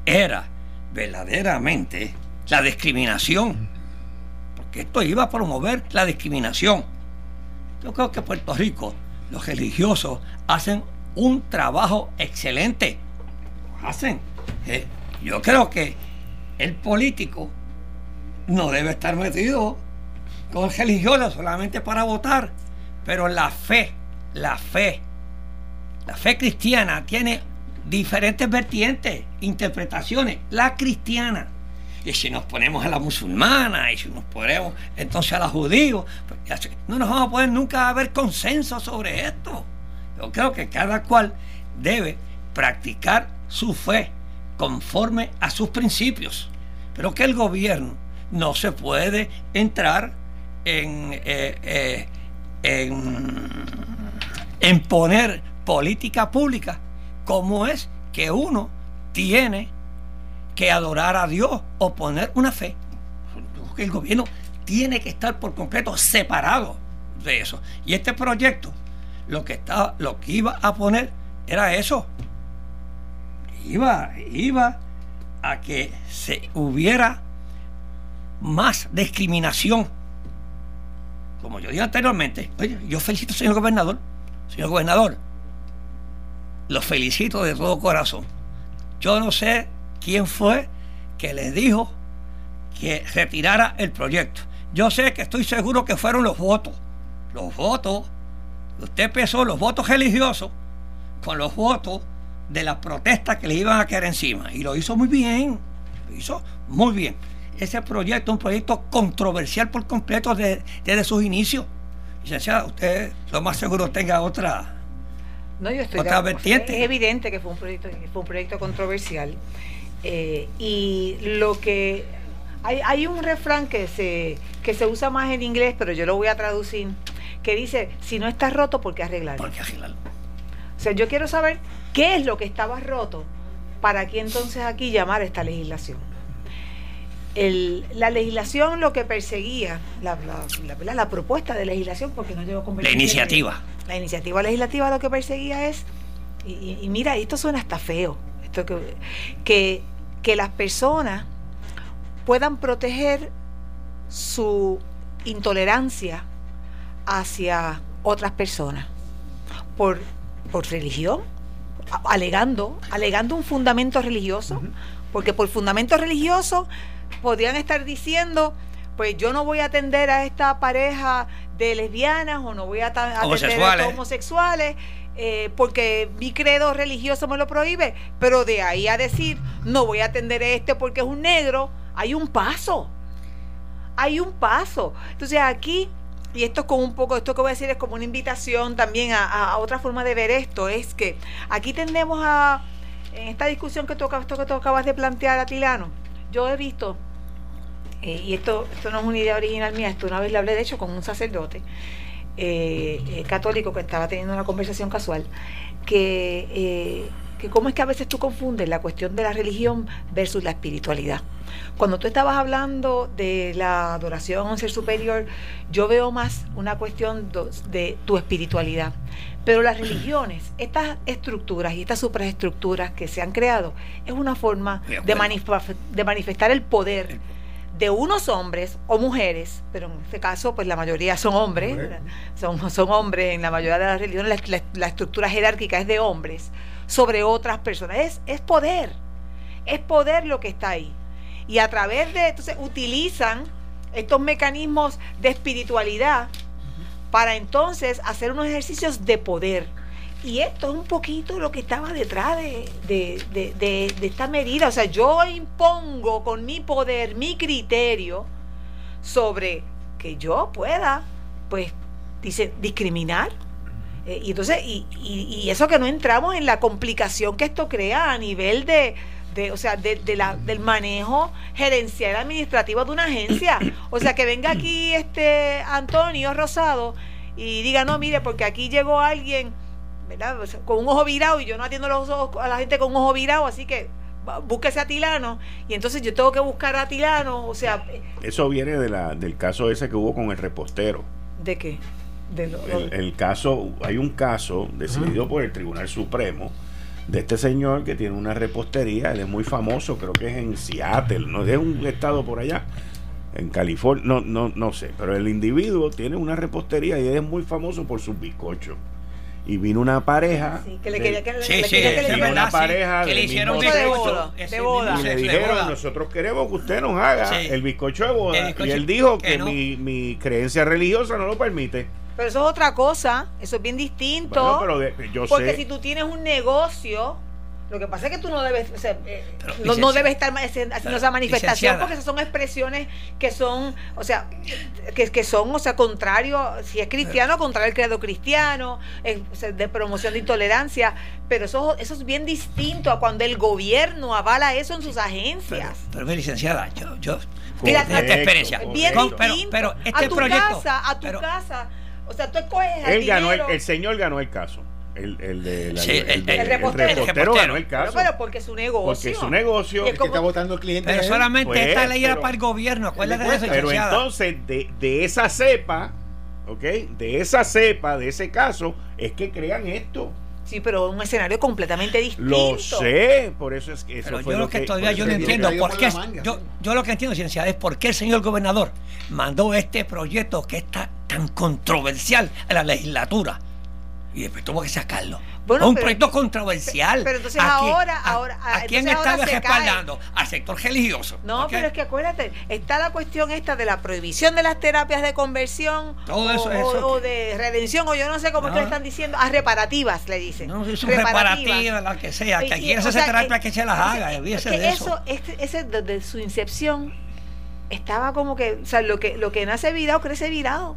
era verdaderamente la discriminación, porque esto iba a promover la discriminación. Yo creo que Puerto Rico, los religiosos, hacen un trabajo excelente. hacen eh, yo creo que el político no debe estar metido con religiones solamente para votar, pero la fe, la fe, la fe cristiana tiene diferentes vertientes, interpretaciones. La cristiana, y si nos ponemos a la musulmana, y si nos ponemos entonces a la judíos, pues, no nos vamos a poder nunca haber consenso sobre esto. Yo creo que cada cual debe practicar su fe conforme a sus principios, pero que el gobierno no se puede entrar en, eh, eh, en, poner política pública como es que uno tiene que adorar a Dios o poner una fe. Que el gobierno tiene que estar por completo separado de eso. Y este proyecto lo que, estaba, lo que iba a poner era eso, iba, iba a que se hubiera más discriminación. Como yo dije anteriormente, yo felicito al señor gobernador, señor gobernador, lo felicito de todo corazón. Yo no sé quién fue que le dijo que retirara el proyecto. Yo sé que estoy seguro que fueron los votos. Los votos, usted pesó los votos religiosos con los votos de las protestas que le iban a caer encima. Y lo hizo muy bien, lo hizo muy bien. Ese proyecto un proyecto controversial por completo desde, sus inicios. Licenciada, usted lo más seguro tenga otra, no, yo estoy otra vertiente. Es evidente que fue un proyecto, fue un proyecto controversial. Eh, y lo que hay, hay, un refrán que se, que se usa más en inglés, pero yo lo voy a traducir, que dice, si no está roto, ¿por qué arreglarlo? ¿Por qué arreglarlo? O sea, yo quiero saber ¿Qué es lo que estaba roto para que entonces aquí llamar esta legislación? la legislación lo que perseguía, la, la, propuesta de legislación, porque no llegó con La iniciativa. La iniciativa legislativa lo que perseguía es, y, mira, esto suena hasta feo, esto que, que las personas puedan proteger su intolerancia hacia otras personas por, por religión, alegando, alegando un fundamento religioso, porque por fundamento religioso podrían estar diciendo, pues yo no voy a atender a esta pareja de lesbianas o no voy a atender a homosexuales. Eh, porque mi credo religioso me lo prohíbe, pero de ahí a decir no voy a atender a este porque es un negro, hay un paso. Hay un paso. Entonces aquí y esto es como un poco, esto que voy a decir es como una invitación también a, otra forma de ver esto, es que aquí tendemos a, en esta discusión que tú, esto que tú acabas de plantear, Atilano, yo he visto, eh, y esto, esto no es una idea original mía, esto una vez le hablé de hecho con un sacerdote eh, eh, católico que estaba teniendo una conversación casual, que, que cómo es que a veces tú confundes la cuestión de la religión versus la espiritualidad. Cuando tú estabas hablando de la adoración a un ser superior, yo veo más una cuestión de tu espiritualidad. Pero las religiones, estas estructuras y estas superestructuras que se han creado, es una forma de, manifestar el poder de unos hombres o mujeres, pero en este caso pues la mayoría son hombres, son, son hombres en la mayoría de las religiones, la, estructura jerárquica es de hombres sobre otras personas, es, es poder, es poder lo que está ahí y a través de, entonces utilizan estos mecanismos de espiritualidad para entonces hacer unos ejercicios de poder. Y esto es un poquito lo que estaba detrás de, de, esta medida. O sea, yo impongo con mi poder, mi criterio sobre que yo pueda, pues, dice, discriminar. Eh, y entonces, y, y eso que no entramos en la complicación que esto crea a nivel de, o sea, de, la, del manejo gerencial administrativo de una agencia. O sea, que venga aquí este Antonio Rosado y diga, no, mire, porque aquí llegó alguien, ¿verdad? con un ojo virado y yo no atiendo los ojos a la gente con un ojo virado, así que búsquese a Tilano y entonces yo tengo que buscar a Tilano, o sea... Eso viene de la, del caso ese que hubo con el repostero. ¿De qué? El, caso, hay un caso decidido por el Tribunal Supremo de este señor que tiene una repostería, él es muy famoso, creo que es en Seattle, no es un estado por allá, en California, no, no, no sé, pero el individuo tiene una repostería y es muy famoso por sus bizcochos. Y vino una pareja. Sí, que le quería que le, una pareja que le hicieron de boda. De boda. Y le dijeron, nosotros queremos que usted nos haga el bizcocho de boda. y él dijo que, mi, mi creencia religiosa no lo permite. Pero eso es otra cosa, eso es bien distinto. porque si tú tienes un negocio, lo que pasa es que tú no debes, eh, no, debes estar haciendo esa manifestación porque esas son expresiones que son, o sea, que, que son, o sea, contrario, si es cristiano, contrario al credo cristiano, de promoción de intolerancia, pero eso, eso es bien distinto a cuando el gobierno avala eso en sus agencias. Pero, pero licenciada, yo, yo, Mira, esta experiencia. Bien distinto. Pero, este a tu casa, a tu casa o sea, tú escoges Él ganó el, señor ganó el caso. El, el, de la, el, el, reportero, ganó el caso. Pero, porque es su negocio. Porque es su negocio. Es que está votando el cliente. Pero solamente pues, esta ley era para el gobierno. Acuérdate de eso, Pero entonces, de, de esa cepa, ¿ok? De esa cepa, de ese caso, es que crean esto. Sí, pero un escenario completamente distinto. Lo sé, por eso es que eso pero yo lo que, todavía yo no entiendo por qué yo, yo lo que entiendo, ciencia, es por qué el señor gobernador mandó este proyecto que está tan controversial a la legislatura y después tuvo que sacarlo. un proyecto controversial. Pero, entonces ahora, a, ahora, ¿a, quién está respaldando? Al sector religioso. No, pero es que acuérdate, está la cuestión esta de la prohibición de las terapias de conversión Todo eso, o, o, de redención, o yo no sé cómo no. están diciendo, a reparativas le dicen. No, es reparativas, la que sea, que quiera hacer terapia, que se las haga, es que de eso. Este, ese, desde su incepción estaba como que, o sea, lo que, lo que nace virado crece virado.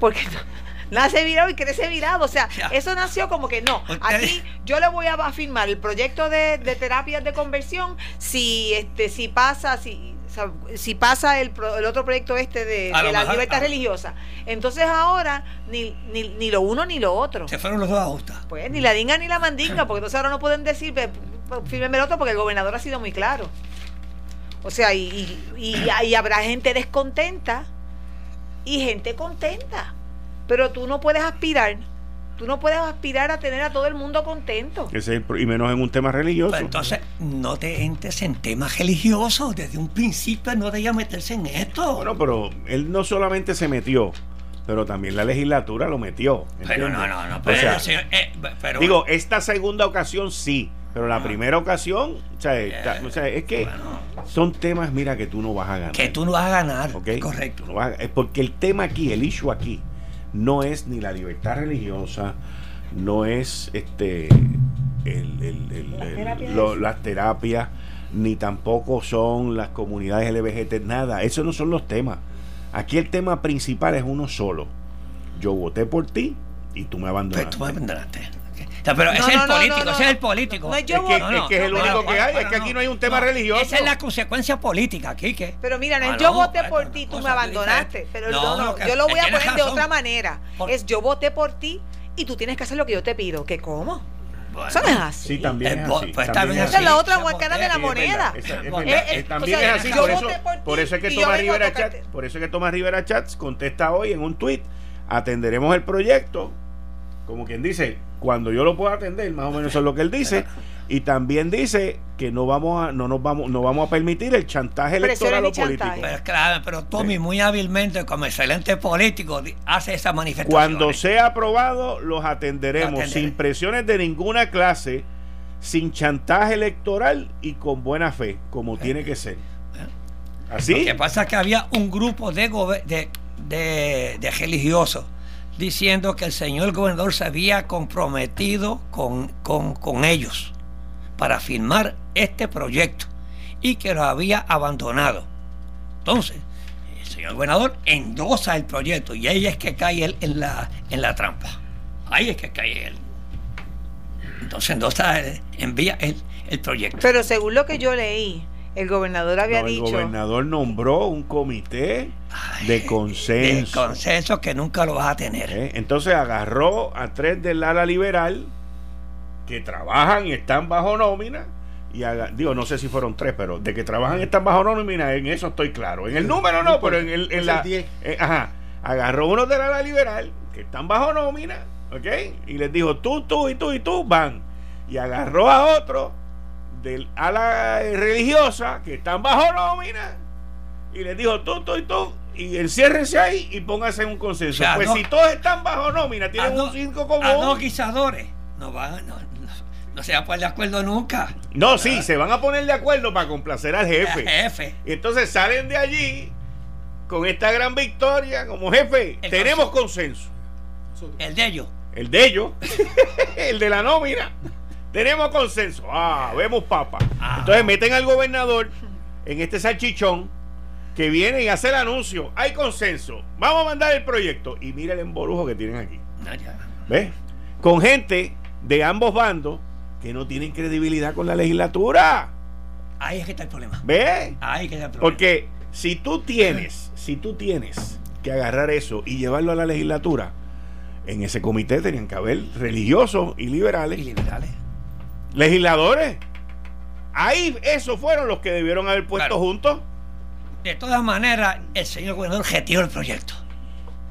Porque nace virado y crece virado. O sea, eso nació como que no. Aquí yo le voy a firmar el proyecto de, terapias de conversión si este si pasa, si, si pasa el, el, otro proyecto este de, la libertad religiosa. Entonces ahora ni, ni, ni, lo uno ni lo otro. Se fueron los dos ajustas. Pues ni la dinga ni la mandinga, porque entonces ahora no pueden decir, fírmeme el otro porque el gobernador ha sido muy claro. O sea, y, y, y habrá gente descontenta y gente contenta. Pero tú no puedes aspirar, tú no puedes aspirar a tener a todo el mundo contento. y menos en un tema religioso. Pues entonces, no te entres en temas religiosos. Desde un principio no debía meterse en esto. Bueno, pero él no solamente se metió, pero también la legislatura lo metió. Pero no, no, no. Pero, eh, digo, esta segunda ocasión sí, pero la primera ocasión, o sea, eh, es que son temas, mira, que tú no vas a ganar. Que tú no vas a ganar, correcto. porque el tema aquí, el issue aquí, no es ni la libertad religiosa, no es este las terapias, ni tampoco son las comunidades LGBT, nada. Esos no son los temas. Aquí el tema principal es uno solo. Yo voté por ti y tú me abandonaste. Pues tú me abandonaste. Pero ese es el político, ese es el político. es, que, es, el único que hay, es que aquí no hay un tema religioso. Esa es la consecuencia política, Quique. Pero mira, no es yo voté por ti, tú me abandonaste. Pero no, yo lo voy a poner de otra manera. Es yo voté por ti y tú tienes que hacer lo que yo te pido. ¿Qué cómo? Eso no es así. Sí, también es así. Pues Esa es la otra cara de la moneda. también es así. Por eso, por eso es que Tomás Rivera Chats, por eso es que Tomás Rivera Chats contesta hoy en un tweet atenderemos el proyecto, como quien dice, cuando yo lo pueda atender, más o menos eso es lo que él dice, y también dice que no vamos a no nos vamos no vamos a permitir el chantaje electoral o político. Pero claro, pero Tommy muy hábilmente como excelente político hace esa manifestación. Cuando sea aprobado los atenderemos sin presiones de ninguna clase, sin chantaje electoral y con buena fe, como tiene que ser. Así. Lo que pasa es que había un grupo de, de, de, religiosos diciendo que el señor gobernador se había comprometido con, con ellos para firmar este proyecto y que lo había abandonado. Entonces, el señor gobernador endosa el proyecto y ahí es que cae él en la, en la trampa. Ahí es que cae él. Entonces endosa, envía el, el proyecto. Pero según lo que yo leí, el gobernador había dicho. El gobernador nombró un comité de consenso. De consenso que nunca lo vas a tener. ¿Eh? Entonces agarró a tres del ala liberal que trabajan y están bajo nómina. Y digo, no sé si fueron tres, pero de que trabajan y están bajo nómina, en eso estoy claro. En el número no, pero en, el, en la. Eh, ajá. Agarró uno del ala liberal que están bajo nómina, ¿ok? Y les dijo, tú, tú y tú y tú van. Y agarró a otro del ala religiosa que están bajo nómina y les dijo tú, tú y tú y enciérrense ahí y pónganse en un consenso. pues si todos están bajo nómina, tienen un 5 como a guisadores no van no, no, se van a poner de acuerdo nunca. No, sí, se van a poner de acuerdo para complacer al jefe. jefe. Y entonces salen de allí con esta gran victoria como jefe. tenemos consenso. El de ellos. El de ellos. el de la nómina. Tenemos consenso. Ah, vemos papa. Ah. Entonces meten al gobernador en este salchichón que viene y hace el anuncio. Hay consenso. Vamos a mandar el proyecto. Y mira el emborujo que tienen aquí. ¿Ves? Con gente de ambos bandos que no tienen credibilidad con la legislatura. Ahí es que está el problema. ¿Ves? Ahí es que está el problema. Porque si tú tienes, si tú tienes que agarrar eso y llevarlo a la legislatura, en ese comité tenían que haber religiosos y liberales. Y liberales legisladores. Ahí esos fueron los que debieron haber puesto juntos. De todas maneras, el señor gobernador retiró el proyecto.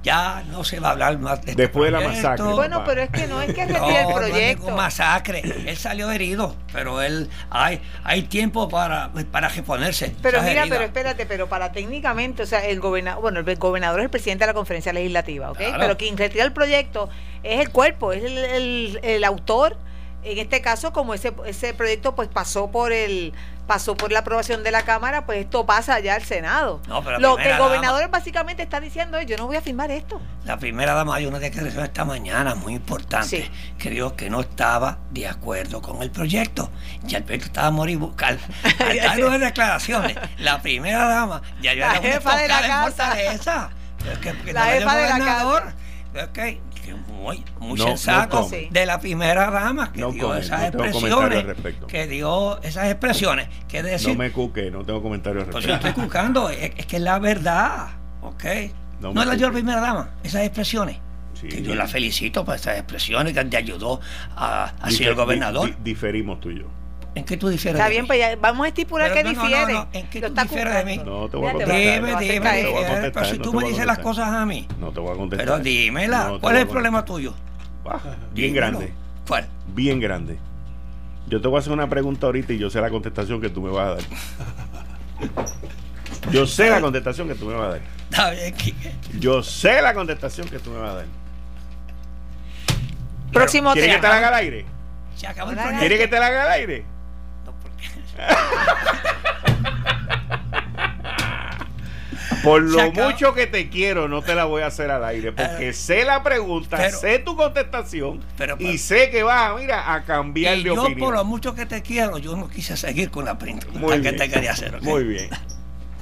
Ya no se va a hablar más de este Después de la masacre. Bueno, pero es que no es que retire el proyecto. No, masacre. Él salió herido, pero él hay, hay tiempo para, para reponerse. Pero mira, pero espérate, pero para técnicamente, o sea, el gobernador, bueno, el gobernador es el presidente de la conferencia legislativa, ¿ok? Pero quien retira el proyecto es el cuerpo, es el, el, el autor en este caso, como ese, ese proyecto pues pasó por el pasó por la aprobación de la Cámara, pues esto pasa allá al Senado. Lo que el gobernador básicamente está diciendo es, yo no voy a firmar esto. La primera dama hay una declaración esta mañana muy importante que dijo que no estaba de acuerdo con el proyecto. Ya el proyecto estaba moribucal. Hay unas declaraciones. La primera dama ya la jefa de la casa. la jefa de la casa muy, muy sensato de la primera dama que dio esas expresiones que dio esas expresiones que decir no me cuque no tengo comentarios al respecto. estoy cucando es, que es la verdad ok. No, la dio la primera dama esas expresiones que yo la felicito por esas expresiones que te ayudó a, a ser el gobernador. diferimos tú y yo ¿En qué tú difieres? Está bien, pues ya vamos a estipular que difiere. No, ¿En qué tú difieres de mí? No te voy a contestar. Dime, dime, pero si tú me dices las cosas a mí. No te voy a contestar. Pero dímela. ¿Cuál es el problema tuyo? bien grande. ¿Cuál? Bien grande. Yo te voy a hacer una pregunta ahorita y yo sé la contestación que tú me vas a dar. Yo sé la contestación que tú me vas a dar. Está bien, Yo sé la contestación que tú me vas a dar. Próximo ¿Quiere que te la haga al aire? ¿Quiere que te la haga al aire? Porque. Por lo mucho que te quiero, no te la voy a hacer al aire, porque eh, sé la pregunta, sé tu contestación y sé que vas, mira, a cambiar de opinión. Yo por lo mucho que te quiero, yo no quise seguir con la pregunta que te quería hacer. Muy bien.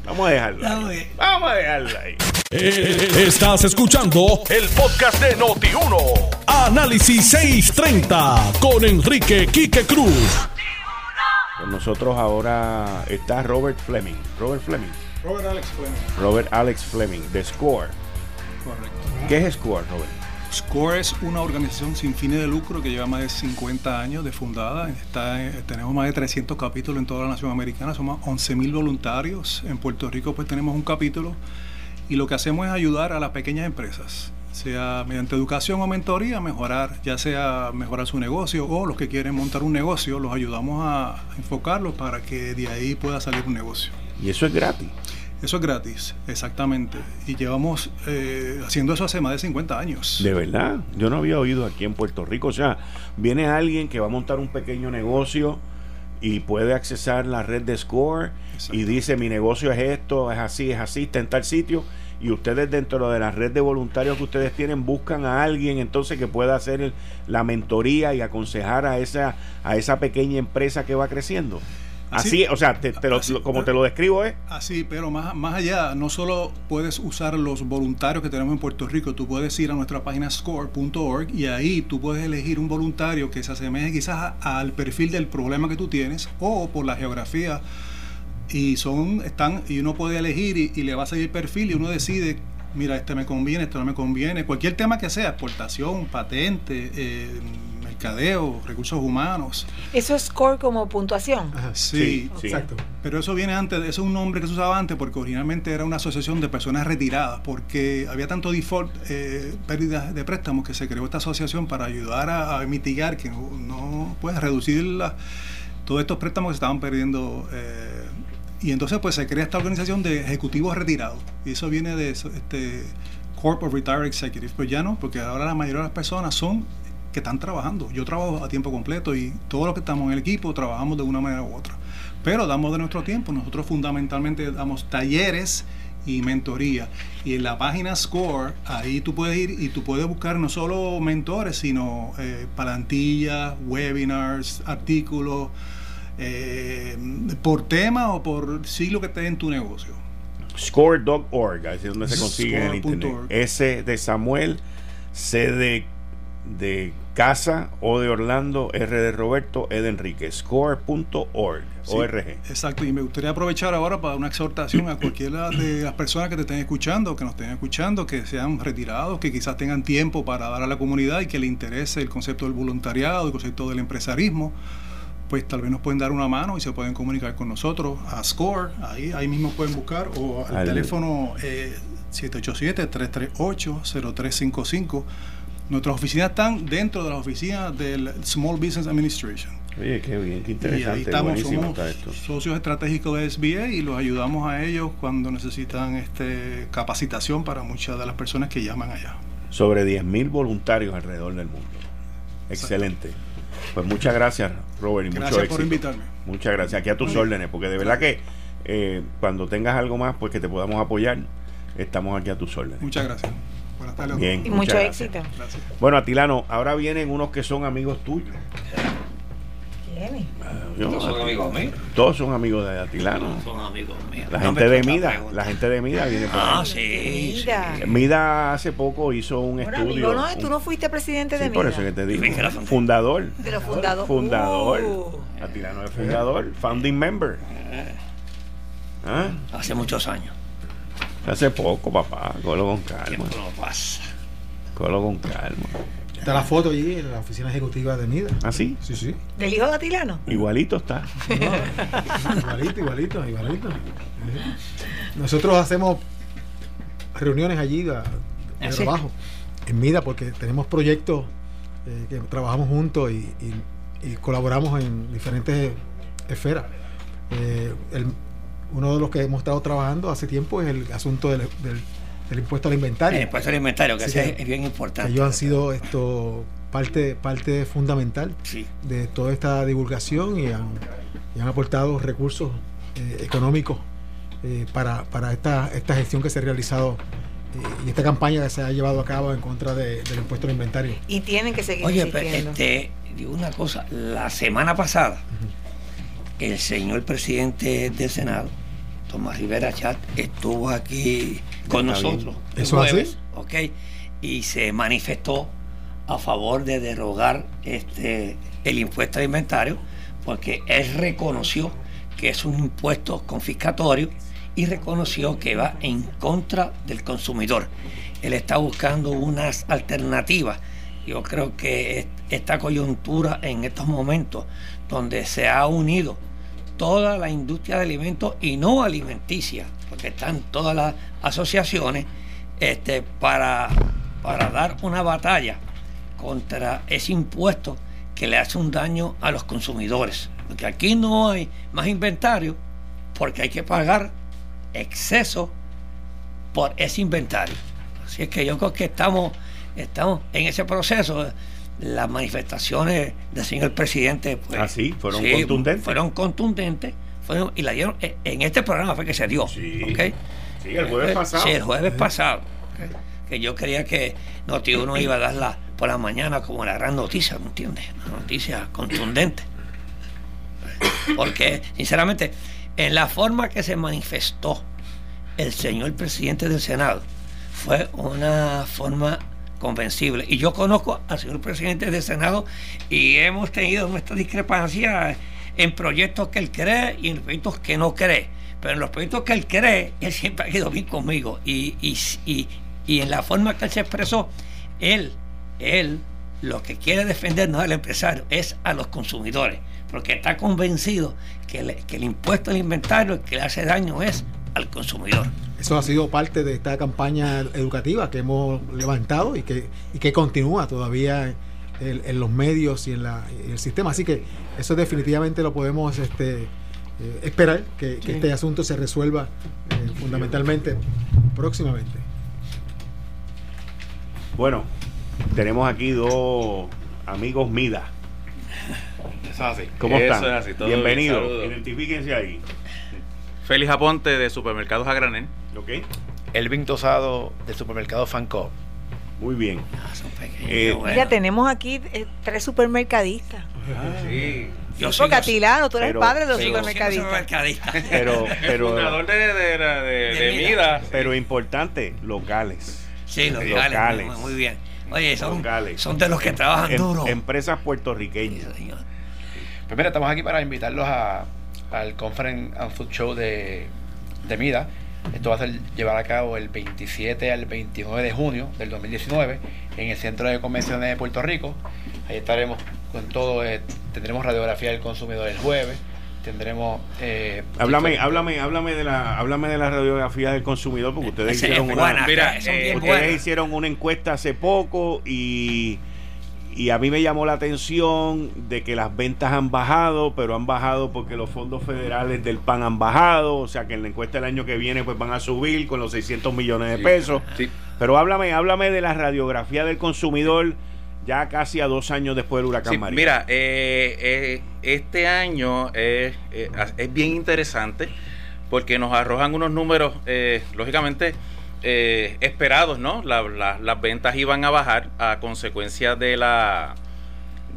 Vamos a dejarlo. Vamos a dejarlo ahí. Eh, estás escuchando el podcast de Noti1. Análisis 630 con Enrique Quique Cruz. Con nosotros ahora está Robert Fleming. Robert Fleming. Robert Alex Fleming. Robert Alex Fleming, de SCORE. Correcto. ¿Qué es SCORE, Robert? SCORE es una organización sin fines de lucro que lleva más de 50 años de fundada. Está, tenemos más de 300 capítulos en toda la nación americana, somos 11.000 voluntarios. En Puerto Rico pues tenemos un capítulo y lo que hacemos es ayudar a las pequeñas empresas, sea mediante educación o mentoría, mejorar, ya sea mejorar su negocio o los que quieren montar un negocio, los ayudamos a enfocarlos para que de ahí pueda salir un negocio. ¿Y eso es gratis? Eso es gratis, exactamente. Y llevamos eh, haciendo eso hace más de 50 años. De verdad, yo no había oído aquí en Puerto Rico. O sea, viene alguien que va a montar un pequeño negocio y puede accesar la red de Score y dice mi negocio es esto, es así, es así, está en tal sitio. Y ustedes dentro de la red de voluntarios que ustedes tienen buscan a alguien entonces que pueda hacer la mentoría y aconsejar a esa, a esa pequeña empresa que va creciendo. Así, o sea, como te lo describo es. Así, pero más, más allá, no solo puedes usar los voluntarios que tenemos en Puerto Rico, tú puedes ir a nuestra página score.org y ahí tú puedes elegir un voluntario que se asemeje quizás al perfil del problema que tú tienes o por la geografía y son están y uno puede elegir y, le va a seguir perfil y uno decide mira este me conviene esto no me conviene cualquier tema que sea exportación patente eh, mercadeo, recursos humanos. ¿Eso es score como puntuación? sí, exacto. Pero eso viene antes, eso es un nombre que se usaba antes porque originalmente era una asociación de personas retiradas, porque había tanto default, eh, pérdidas de préstamos, que se creó esta asociación para ayudar a, mitigar, que no, no puedes reducir todos estos préstamos que se estaban perdiendo. Eh, y entonces pues se crea esta organización de ejecutivos retirados. Y eso viene de este Corp of Retired Executives. Pues ya no, porque ahora la mayoría de las personas son que están trabajando. Yo trabajo a tiempo completo y todos los que estamos en el equipo trabajamos de una manera u otra. Pero damos de nuestro tiempo. Nosotros fundamentalmente damos talleres y mentoría. Y en la página Score, ahí tú puedes ir y tú puedes buscar no solo mentores, sino eh, palantillas, webinars, artículos, eh, por tema o por siglo que esté en tu negocio. Score.org, ahí es donde se consigue en el internet. S de Samuel, C de de Casa, O de Orlando, R de Roberto, E de Enrique, score.org. exacto, y me gustaría aprovechar ahora para una exhortación a cualquiera de las personas que te estén escuchando, que nos estén escuchando, que sean retirados, que quizás tengan tiempo para dar a la comunidad y que le interese el concepto del voluntariado, el concepto del empresarismo, pues tal vez nos pueden dar una mano y se pueden comunicar con nosotros a Score, ahí, ahí mismo pueden buscar, o al, teléfono eh, 787-338-0355 Nuestras oficinas están dentro de las oficinas del Small Business Administration. Oye, qué bien, qué interesante. Y ahí estamos, somos socios estratégicos de SBA y los ayudamos a ellos cuando necesitan este, capacitación para muchas de las personas que llaman allá. Sobre 10.000 voluntarios alrededor del mundo. Excelente. Pues muchas gracias, Robert, y gracias mucho éxito. por invitarme. Muchas gracias. Aquí a tus órdenes, porque de verdad que eh, cuando tengas algo más, pues que te podamos apoyar, estamos aquí a tus órdenes. Muchas gracias. Bien, y mucho éxito. Bueno, Atilano, ahora vienen unos que son amigos tuyos. Todos son amigos míos. Todos son amigos de Atilano. Son amigos míos. La gente de Mida, la gente de Mida viene por Ah, sí, Mida hace poco hizo un estudio. no, tú no fuiste presidente de Mida. Por eso que te digo. Fundador. Pero fundador. Fundador. Uh. Atilano es fundador, founding member. Eh. ¿Ah? Hace muchos años. Hace poco, papá. Colo con calma. No pasa. Colo con calma. Está la foto allí en la oficina ejecutiva de MIDA. ¿Ah, sí? Sí, sí. ¿Del hijo de Atilano? Igualito está. igualito, igualito, igualito. Nosotros hacemos reuniones allí de, ¿Ah, trabajo en MIDA porque tenemos proyectos eh, que trabajamos juntos y, colaboramos en diferentes esferas. Eh, el, uno de los que hemos estado trabajando hace tiempo es el asunto del, del impuesto al inventario. El impuesto al inventario, que, es bien importante. Ellos han sido esto parte, parte fundamental de toda esta divulgación y han, han aportado recursos eh, económicos eh, para, para esta, esta gestión que se ha realizado eh, y esta campaña que se ha llevado a cabo en contra del impuesto al inventario. Y tienen que seguir Oye, pero este, digo una cosa, la semana pasada el señor presidente del Senado, Tomás Rivera Chat, estuvo aquí con nosotros. ¿Eso jueves, ¿ok? Y se manifestó a favor de derogar este el impuesto al inventario porque él reconoció que es un impuesto confiscatorio y reconoció que va en contra del consumidor. Él está buscando unas alternativas. Yo creo que esta coyuntura en estos momentos donde se ha unido toda la industria de alimentos y no alimenticia, porque están todas las asociaciones este, para, para dar una batalla contra ese impuesto que le hace un daño a los consumidores. Porque aquí no hay más inventario porque hay que pagar exceso por ese inventario. Así es que yo creo que estamos, estamos en ese proceso. Las manifestaciones del señor presidente pues, ah, sí, fueron contundentes. Fueron contundentes y la dieron eh, en este programa fue que se dio. Sí, el jueves pasado. Sí, el jueves pasado. Que yo creía que Noti uno iba a darla por la mañana como la gran noticia, ¿me entiendes? Una noticia contundente. Porque, sinceramente, en la forma que se manifestó el señor presidente del Senado, fue una forma convencible. Y yo conozco al señor presidente del Senado y hemos tenido nuestra discrepancia en proyectos que él cree y en proyectos que no cree. Pero en los proyectos que él cree, él siempre ha ido bien conmigo. Y, y, y, en la forma que él se expresó, él, él lo que quiere defender no es al empresario, es a los consumidores porque está convencido que, el impuesto al inventario que le hace daño es al consumidor. Eso ha sido parte de esta campaña educativa que hemos levantado y que, y que continúa todavía en, los medios y en, la, el sistema. Así que eso definitivamente lo podemos este, eh, esperar, que, este asunto se resuelva eh, fundamentalmente próximamente. Bueno, tenemos aquí dos amigos Mida ¿Cómo están? Bienvenido. Identifíquense ahí. Félix Aponte de Supermercados a Granel. Ok. Elvin Tosado de Supermercado Fanco. Muy bien. Ah, eh, ya tenemos aquí eh, tres supermercadistas. Ah, sí. Yo soy Catilano, tú eres padre de los supermercadistas. Pero, pero, el fundador de, de, de, Mida. Pero importante, locales. Sí, locales. Muy bien. Oye, son, son de los que trabajan em, duro. Empresas puertorriqueñas. Pues mira, estamos aquí para invitarlos a, al Conference and Food Show de, de MIDA. Esto va a ser llevar a cabo el 27 al 29 de junio del 2019 en el Centro de Convenciones de Puerto Rico. Ahí estaremos con todo, eh, tendremos radiografía del consumidor el jueves, tendremos eh, háblame háblame háblame de la háblame de la radiografía del consumidor porque ustedes hicieron una eh, ustedes hicieron una encuesta hace poco y y a mí me llamó la atención de que las ventas han bajado, pero han bajado porque los fondos federales del PAN han bajado, o sea que en la encuesta del año que viene pues van a subir con los 600 millones de pesos. Pero háblame, háblame de la radiografía del consumidor ya casi a dos años después del huracán María. Mira, eh, eh, este año eh, es bien interesante porque nos arrojan unos números, lógicamente, eh, esperados, ¿no? las ventas iban a bajar a consecuencia de la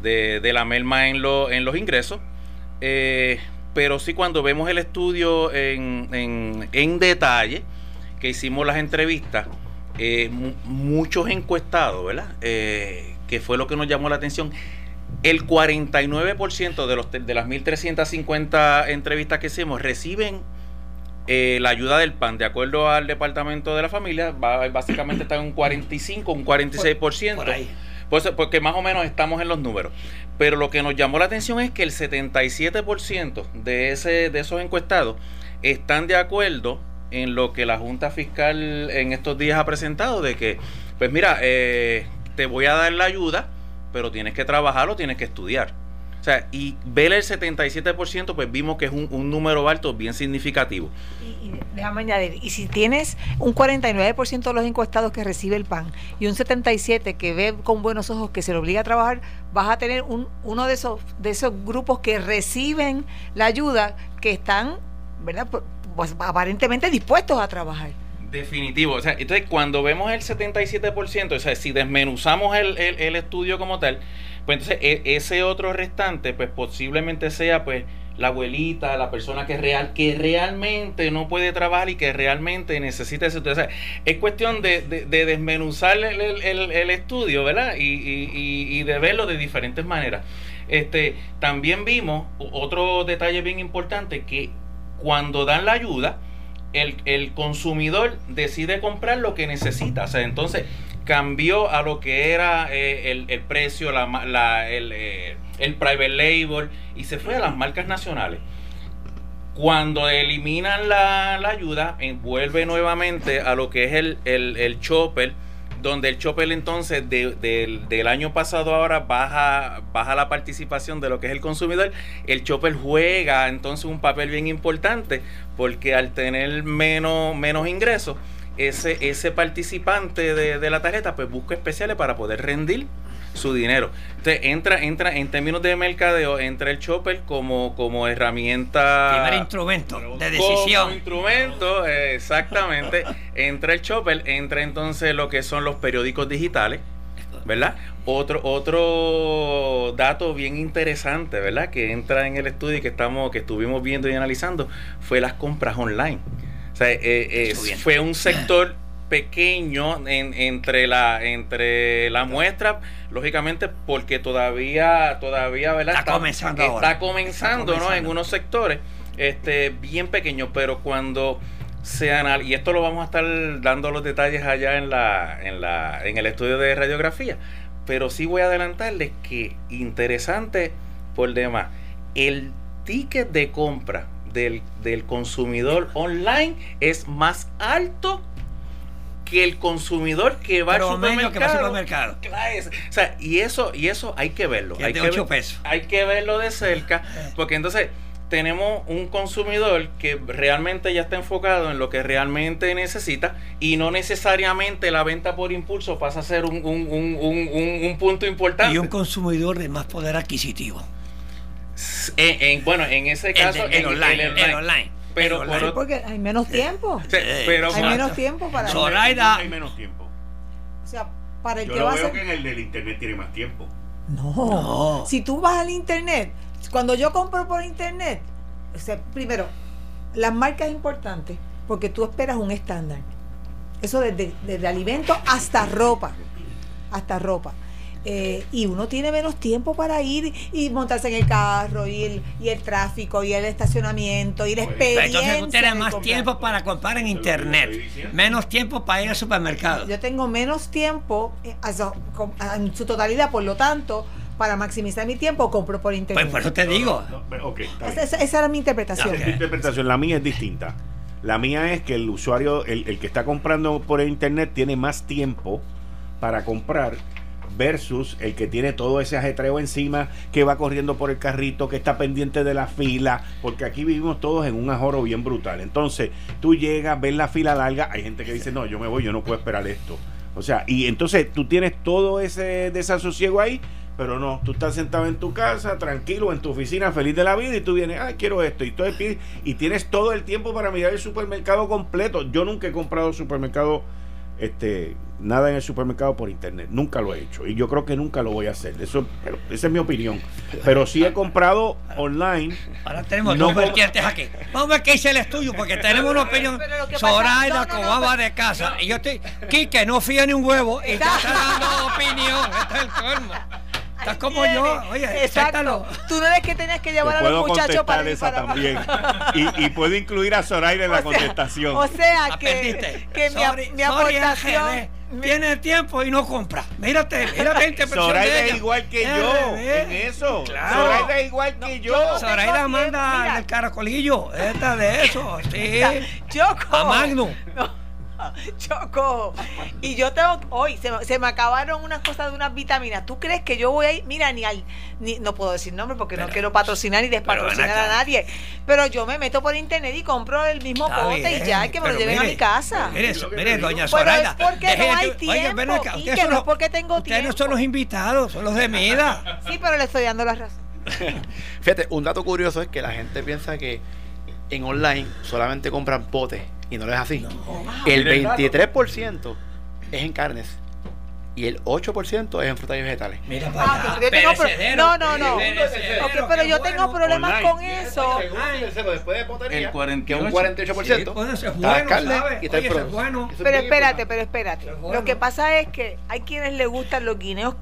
de, la merma en, en los ingresos. Eh, pero sí cuando vemos el estudio en, en, detalle, que hicimos las entrevistas, eh, muchos encuestados, ¿verdad? que fue lo que nos llamó la atención. El 49% de, los, de las 1.350 entrevistas que hicimos reciben eh, la ayuda del PAN, de acuerdo al Departamento de la Familia, va, básicamente está en un 45, un 46%. Por, ahí. Pues, porque más o menos estamos en los números. Pero lo que nos llamó la atención es que el 77% de, ese, de esos encuestados están de acuerdo en lo que la Junta Fiscal en estos días ha presentado, de que, pues mira, eh, te voy a dar la ayuda, pero tienes que trabajar o tienes que estudiar. O sea, y ver el 77%, pues vimos que es un, número alto bien significativo. Y, déjame añadir, y si tienes un 49% de los encuestados que recibe el PAN y un 77% que ve con buenos ojos que se le obliga a trabajar, vas a tener un, uno de esos, de esos grupos que reciben la ayuda que están, ¿verdad? Pues, aparentemente dispuestos a trabajar. Definitivo. O sea, entonces cuando vemos el 77%, o sea, si desmenuzamos el, el estudio como tal, pues entonces e, ese otro restante, pues posiblemente sea pues la abuelita, la persona que real, que realmente no puede trabajar y que realmente necesita ese estudio. es cuestión de, de, desmenuzar el, el, estudio, ¿verdad? Y, y, y, de verlo de diferentes maneras. Este, también vimos otro detalle bien importante, que cuando dan la ayuda, el, el consumidor decide comprar lo que necesita. O sea, entonces cambió a lo que era eh, el, precio, la, eh, el, private label y se fue a las marcas nacionales. Cuando eliminan la, ayuda, eh, vuelve nuevamente a lo que es el, el, chopper, donde el chopper entonces del año pasado ahora baja, baja la participación de lo que es el consumidor. El chopper juega entonces un papel bien importante porque al tener menos, menos ingresos, ese, ese participante de, la tarjeta pues busca especiales para poder rendir su dinero. Entonces entra, entra en términos de mercadeo, entra el chopper como, como herramienta. Primer instrumento de decisión. Como instrumento, exactamente. entra el chopper, entra entonces lo que son los periódicos digitales. ¿Verdad? Otro, otro dato bien interesante, ¿verdad? Que entra en el estudio que estamos, que estuvimos viendo y analizando, fue las compras online. O sea, eh, eh, fue un sector pequeño entre la entre la muestra lógicamente porque todavía todavía ¿verdad? está, comenzando está comenzando, ¿no? en unos sectores este bien pequeños pero cuando se analiza y esto lo vamos a estar dando los detalles allá en la en la en el estudio de radiografía pero sí voy a adelantarles que interesante por demás el ticket de compra del, consumidor online es más alto que el consumidor que va al supermercado. o sea, y eso, y eso hay que verlo. hay, que pesos. hay que verlo de cerca, porque entonces tenemos un consumidor que realmente ya está enfocado en lo que realmente necesita y no necesariamente la venta por impulso pasa a ser un, un, un, un punto importante. Y un consumidor de más poder adquisitivo. En, bueno, en ese caso, en, online, Pero porque hay menos tiempo. pero hay menos tiempo para Zoraida. Hay menos tiempo. O sea, para el Yo que lo va veo a que en el del internet tiene más tiempo. No. Si tú vas al internet, cuando yo compro por internet, o sea, primero, las marcas importantes, porque tú esperas un estándar. Eso desde, desde alimentos hasta ropa. Hasta ropa. Eh, y uno tiene menos tiempo para ir y montarse en el carro y el, y el tráfico y el estacionamiento y la experiencia. Entonces tú tienes más tiempo para comprar en internet, menos tiempo para ir al supermercado. Yo tengo menos tiempo eh, en su totalidad, por lo tanto, para maximizar mi tiempo compro por internet. Pues por eso te digo. esa, era mi interpretación. interpretación, la mía es distinta. La mía es que el usuario, el, el que está comprando por internet, tiene más tiempo para comprar versus el que tiene todo ese ajetreo encima, que va corriendo por el carrito, que está pendiente de la fila, porque aquí vivimos todos en un ajoro bien brutal. Entonces, tú llegas, ves la fila larga, hay gente que dice, no, yo me voy, yo no puedo esperar esto. O sea, y entonces tú tienes todo ese desasosiego ahí, pero no, tú estás sentado en tu casa, tranquilo, en tu oficina, feliz de la vida, y tú vienes, ay, quiero esto, y, tú, y tienes todo el tiempo para mirar el supermercado completo. Yo nunca he comprado supermercado este, nada en el supermercado por internet. Nunca lo he hecho. Y yo creo que nunca lo voy a hacer. Eso, esa es mi opinión. Pero sí he comprado online. Ahora tenemos dos vertientes aquí. Vamos a ver qué dice el estudio, porque tenemos una opinión. Zoraida va de casa. Y yo estoy. Quique, no fía ni un huevo. Y está dando opinión. Este es el colmo. Estás como yo, oye, exacto. Tú no eres que tenías que llevar a los muchachos para esa también. y, y puedo incluir a Zoraida en la contestación. O sea que, que mi, mi aportación tiene tiempo y no compra. Mírate, mírate interpretación Zoraida es igual que yo en eso. Claro. Zoraida es igual que yo. Zoraida manda el caracolillo. Esta de eso, sí. Yo A Magnum. Choco. Y yo tengo, hoy se, me acabaron unas cosas de unas vitaminas. ¿Tú crees que yo voy a ir? Mira, ni al, ni, no puedo decir nombre porque no quiero patrocinar ni despatrocinar a nadie. Pero yo me meto por internet y compro el mismo bote y ya, que me lo lleven a mi casa. Mire, mire, doña Zoraida. Pero es porque no hay tiempo. y que no es porque tengo tiempo. Ustedes no son los invitados, son los de Mida. Sí, pero le estoy dando la razón. Fíjate, un dato curioso es que la gente piensa que en online solamente compran potes y no lo es así. El 23% es en carnes y el 8% es en frutas y vegetales. Mira ah, no, no, no. pero yo tengo problemas con eso. Después de potería, que un 48% sí, bueno, carne y está el bueno. Pero espérate, pero espérate. Lo que pasa es que hay quienes le gustan los guineos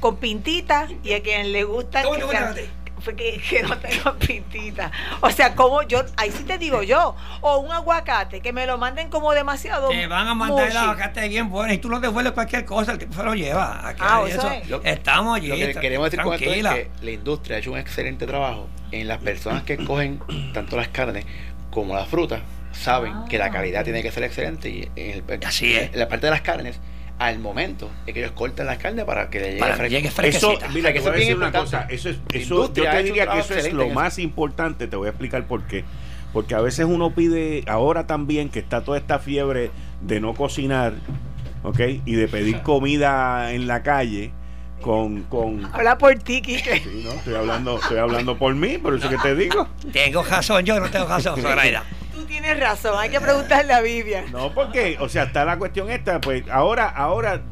con pintitas y a quienes le gustan que que, que, no tengo pintita. O sea, como yo, ahí sí te digo yo, o un aguacate, que me lo manden como demasiado. Te van a mandar el aguacate bien bueno y tú lo devuelves cualquier cosa, el tipo se lo lleva. ah, eso, estamos allí. Lo que queremos decir con esto es que la industria ha hecho un excelente trabajo en las personas que cogen tanto las carnes como las frutas, saben que la calidad tiene que ser excelente y en, Así es. en la parte de las carnes al momento es que ellos cortan la carne para que le llegue, para llegue Eso, mira, que eso es una cosa. Eso es, eso, yo te diría que eso es lo más importante. Te voy a explicar por qué. Porque a veces uno pide, ahora también que está toda esta fiebre de no cocinar, ¿ok? Y de pedir comida en la calle. Con, con habla por ti Kike sí, no, estoy hablando estoy hablando por mí por eso que te digo tengo razón yo no tengo razón Zoraida tienes razón, hay que preguntarle a Vivian. No, porque, o sea, está la cuestión esta, pues ahora, ahora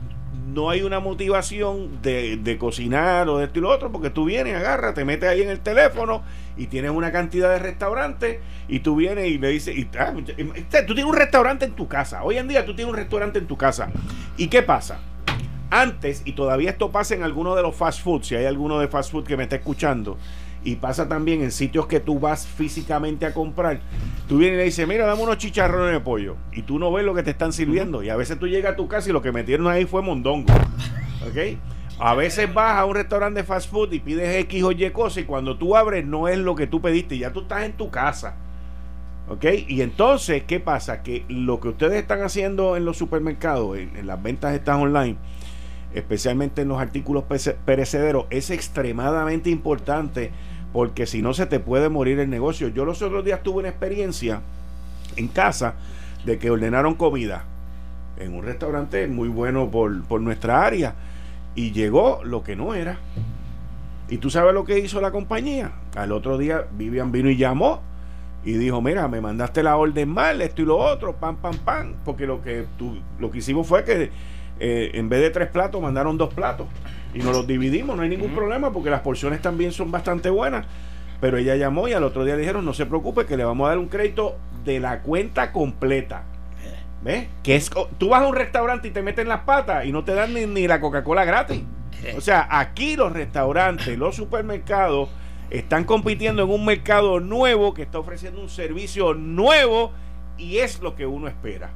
no hay una motivación de, cocinar o de esto y lo otro, porque tú vienes, agarras, te metes ahí en el teléfono y tienes una cantidad de restaurantes y tú vienes y le dices, y, ah, tú tienes un restaurante en tu casa, hoy en día tú tienes un restaurante en tu casa. ¿Y qué pasa? Antes, y todavía esto pasa en alguno de los fast food, si hay alguno de fast food que me está escuchando, y pasa también en sitios que tú vas físicamente a comprar. Tú vienes y le dices, mira, dame unos chicharrones de pollo. Y tú no ves lo que te están sirviendo. Y a veces tú llegas a tu casa y lo que metieron ahí fue mondongo. ¿Ok? A veces vas a un restaurante de fast food y pides X o Y cosas y cuando tú abres no es lo que tú pediste. Ya tú estás en tu casa. ¿Ok? Y entonces, ¿qué pasa? Que lo que ustedes están haciendo en los supermercados, en, en las ventas estas online, especialmente en los artículos perecederos, es extremadamente importante porque si no se te puede morir el negocio. Yo los otros días tuve una experiencia en casa de que ordenaron comida en un restaurante muy bueno por, por nuestra área y llegó lo que no era. ¿Y tú sabes lo que hizo la compañía? Al otro día Vivian vino y llamó y dijo, mira, me mandaste la orden mal, esto y lo otro, pam, pam, pam, porque lo que, tú, lo que hicimos fue que eh, en vez de tres platos mandaron dos platos y nos los dividimos, no hay ningún problema porque las porciones también son bastante buenas. Pero ella llamó y al otro día dijeron, no se preocupe, que le vamos a dar un crédito de la cuenta completa. ¿Ves? Que es, tú vas a un restaurante y te meten las patas y no te dan ni, la Coca-Cola gratis. O sea, aquí los restaurantes, los supermercados están compitiendo en un mercado nuevo que está ofreciendo un servicio nuevo y es lo que uno espera.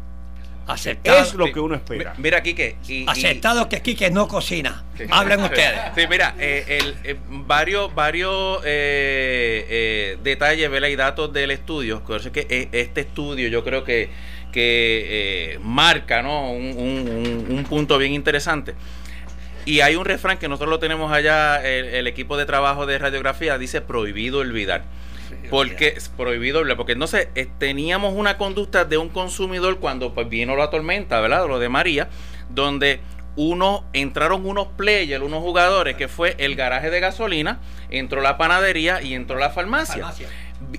Aceptado. Es lo que uno espera. Mira, Quique. Y, Aceptado que Quique no cocina. Hablen ustedes. Sí, mira, eh, el, eh, varios, varios eh, detalles y datos del estudio. que este estudio yo creo que, que marca ¿no? un, punto bien interesante. Y hay un refrán que nosotros lo tenemos allá, el equipo de trabajo de radiografía dice prohibido olvidar porque es prohibido, porque no sé, teníamos una conducta de un consumidor cuando pues vino la tormenta, ¿verdad? Lo de María, donde uno entraron unos players, unos jugadores, que fue el garaje de gasolina, entró la panadería y entró la farmacia.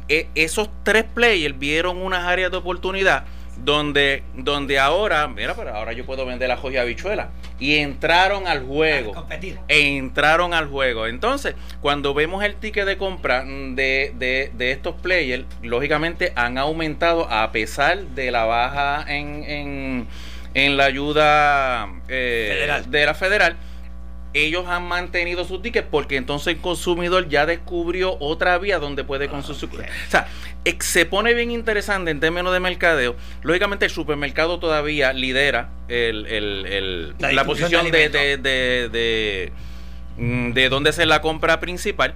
E, esos tres players vieron unas áreas de oportunidad donde, donde ahora, mira, pero ahora yo puedo vender la joya habichuela. Y entraron al juego. entraron al juego. Entonces, cuando vemos el ticket de compra de, de, de, estos players, lógicamente han aumentado a pesar de la baja en, en, en la ayuda eh, de la federal ellos han mantenido su ticket porque entonces el consumidor ya descubrió otra vía donde puede ah, consumir. O sea, se pone bien interesante en términos de mercadeo. Lógicamente el supermercado todavía lidera el, la, posición de, de, de, de, mm, de donde es la compra principal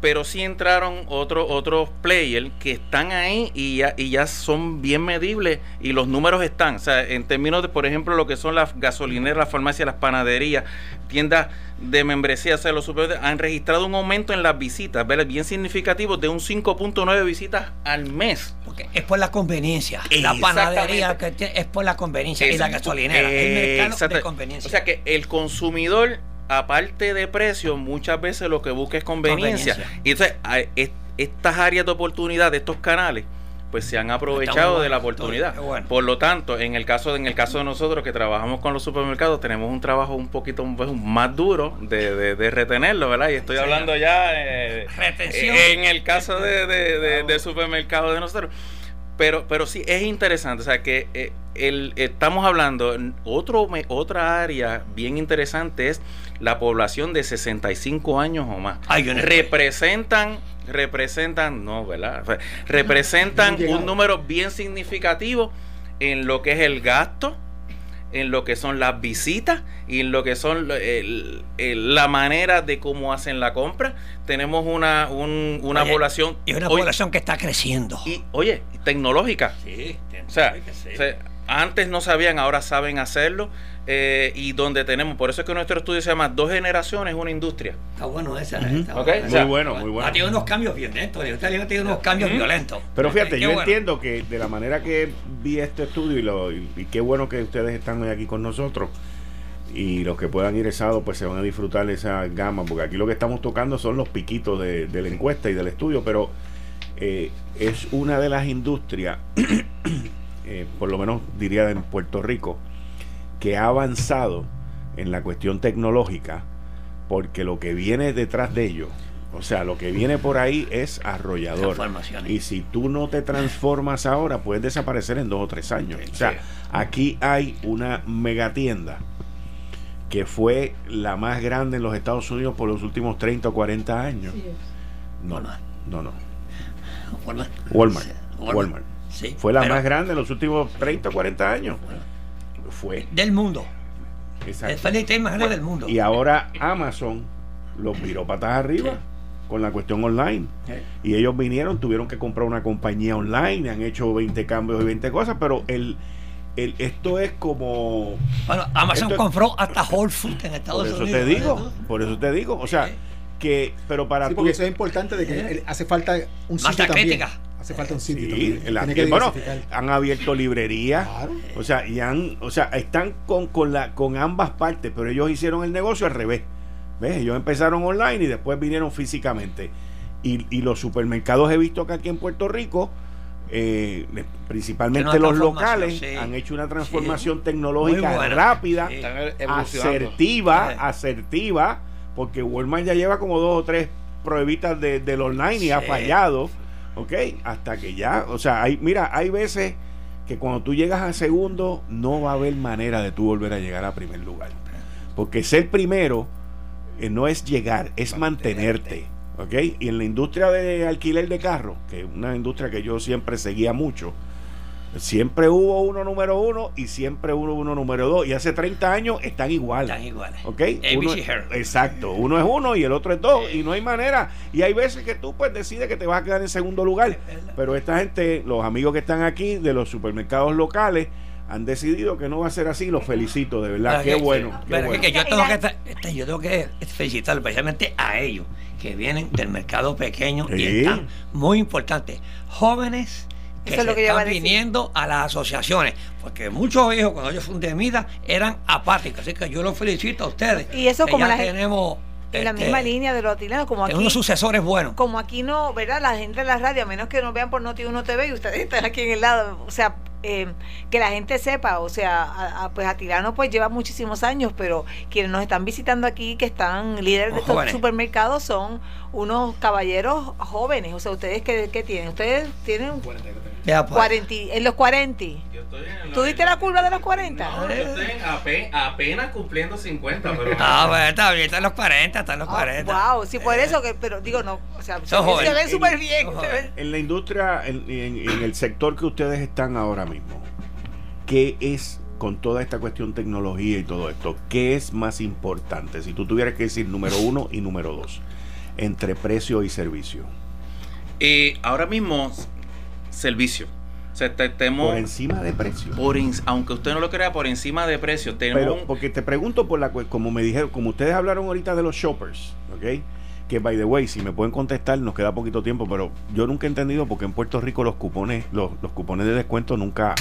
pero sí entraron otros otros players que están ahí y ya, y ya son bien medibles y los números están. O sea, en términos de, por ejemplo, lo que son las gasolineras, las farmacias, las panaderías, tiendas de membresía, o sea, los supermercados han registrado un aumento en las visitas, bien significativo, de un 5.9 visitas al mes. Porque es por la conveniencia. La panadería es por la conveniencia y la gasolinera. el mercado de conveniencia. O sea que el consumidor aparte de precio, muchas veces lo que busca es conveniencia. Y entonces, estas áreas de oportunidad de estos canales, pues se han aprovechado de la oportunidad. Por lo tanto, en el caso en el caso de nosotros que trabajamos con los supermercados, tenemos un trabajo un poquito pues, más duro de, de, retenerlo, ¿verdad? Y estoy hablando ya eh, en el caso de, de, supermercados de nosotros. Pero, pero sí es interesante, o sea que eh, el, estamos hablando, otro, otra área bien interesante es la población de 65 años o más. representan, representan, no, ¿verdad? Representan un número bien significativo en lo que es el gasto, en lo que son las visitas y en lo que son la manera de cómo hacen la compra. Tenemos una, una población... Y una población que está creciendo. Y, oye, tecnológica. Sí, o sea, antes no sabían, ahora saben hacerlo. Eh, y donde tenemos, por eso es que nuestro estudio se llama Dos generaciones, una industria. Está bueno esa. muy bueno, muy bueno. Ha tenido unos cambios violentos, ha tenido unos cambios violentos. Pero fíjate, yo entiendo que de la manera que vi este estudio y, lo, y, qué bueno que ustedes están hoy aquí con nosotros y los que puedan ir esados pues se van a disfrutar esa gama, porque aquí lo que estamos tocando son los piquitos de, la encuesta y del estudio, pero eh, es una de las industrias, eh, por lo menos diría en Puerto Rico, que ha avanzado en la cuestión tecnológica, porque lo que viene detrás de ello, o sea, lo que viene por ahí es arrollador. Y si tú no te transformas ahora, puedes desaparecer en dos o tres años. O sea, aquí hay una megatienda que fue la más grande en los Estados Unidos por los últimos 30 o 40 años. No, no, no, no. Walmart. Walmart. Fue la más grande en los últimos 30 o 40 años fue. Del mundo. Exacto. El más grande del mundo. Y ahora Amazon los viró patas arriba. con la cuestión online. Y ellos vinieron, tuvieron que comprar una compañía online, han hecho 20 cambios y 20 cosas, pero el, el esto es como... Bueno, Amazon compró hasta Whole Foods en Estados Unidos. Por eso te digo, por eso te digo, o sea, que, pero para... Sí, porque eso es importante de que hace falta un sitio también. Hace falta un sitio bueno, han abierto librerías. O sea, y han, o sea, están con, con, la, con ambas partes, pero ellos hicieron el negocio al revés. ¿Ves? Ellos empezaron online y después vinieron físicamente. Y, y los supermercados he visto que aquí en Puerto Rico, eh, principalmente los locales, han hecho una transformación tecnológica rápida, asertiva, asertiva, porque Walmart ya lleva como dos o tres pruebitas de, del online y ha fallado. ¿Ok? Hasta que ya, o sea, hay, mira, hay veces que cuando tú llegas al segundo no va a haber manera de tú volver a llegar a primer lugar. Porque ser primero eh, no es llegar, es mantenerte. ¿Ok? Y en la industria de alquiler de carros, que es una industria que yo siempre seguía mucho, Siempre hubo uno número uno y siempre hubo uno número dos. Y hace 30 años están iguales. Están iguales. ¿Ok? exacto. Uno es uno y el otro es dos. Y no hay manera. Y hay veces que tú pues decides que te vas a quedar en segundo lugar. Pero esta gente, los amigos que están aquí de los supermercados locales, han decidido que no va a ser así. Los felicito, de verdad. Qué bueno. pero que yo tengo que, este, yo tengo que felicitar especialmente a ellos que vienen del mercado pequeño y están muy importantes. Jóvenes que lo que están viniendo a las asociaciones, porque muchos hijos cuando ellos fueron de Mida eran apáticos, así que yo los felicito a ustedes. Y eso como la tenemos en la misma este, línea de los atilanos, como aquí. unos sucesores buenos. Como aquí no, ¿verdad? La gente de la radio, a menos que nos vean por Noti 1 TV y ustedes están aquí en el lado, o sea, eh, que la gente sepa, o sea, a, pues Atilano pues lleva muchísimos años, pero quienes nos están visitando aquí, que están líderes de estos supermercados, son unos caballeros jóvenes, o sea, ustedes qué, qué tienen, ustedes tienen... 40, en los 40. ¿Tú diste la curva de los 40? No, yo estoy apenas, cumpliendo 50. Pero... Ah, bueno, está bien, está en los 40, está en los 40. Ah, wow, sí, por eso que, pero digo, no, o sea, se, ven súper bien. En la industria, en, en el sector que ustedes están ahora mismo, ¿qué es con toda esta cuestión tecnología y todo esto, ¿qué es más importante? Si tú tuvieras que decir número uno y número dos entre precio y servicio? Eh, ahora mismo, servicio. por encima de precio. Por aunque usted no lo crea, por encima de precio. Pero, porque te pregunto por la como me dijeron, como ustedes hablaron ahorita de los shoppers, ¿ok? Que by the way, si me pueden contestar, nos queda poquito tiempo, pero yo nunca he entendido por qué en Puerto Rico los cupones, los, los cupones de descuento nunca,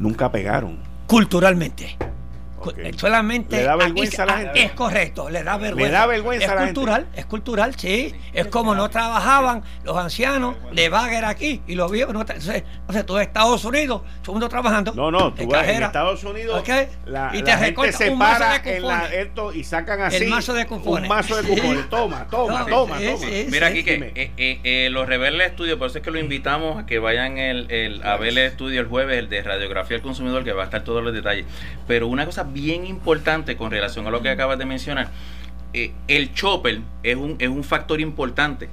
nunca pegaron. Culturalmente. Solamente ¿Le da vergüenza a la gente? Es correcto, le da vergüenza. Le da vergüenza es cultural, Es cultural, sí. Es como no trabajaban los ancianos de Bagger aquí y los viejos. No, o sea, tú en Estados Unidos, todo el mundo trabajando. No, no, tú vas en Estados Unidos la, y te la gente se para en la, esto y sacan así El mazo de cupones. un mazo de cupones. Toma, toma, toma, toma. Mira aquí que eh, eh, eh, los Rebeldes Estudio, por eso es que lo invitamos a que vayan el, el, a ver el estudio el jueves, el de radiografía del consumidor, que va a estar todos los detalles. Pero una cosa bien importante con relación a lo que acabas de mencionar. Eh, el chopper es un, es un factor importante,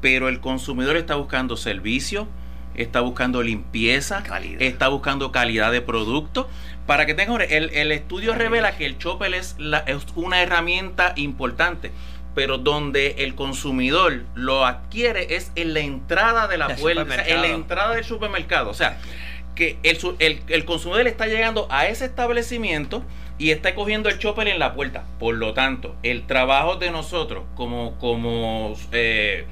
pero el consumidor está buscando servicio, está buscando limpieza, está buscando calidad de producto. Para que tengan el, el estudio revela que el chopper es, la, es una herramienta importante pero donde el consumidor lo adquiere es en la entrada de la puerta, en la entrada del supermercado. O sea, que el, el, el consumidor está llegando a ese establecimiento y está cogiendo el chopper en la puerta. Por lo tanto, el trabajo de nosotros como, como eh,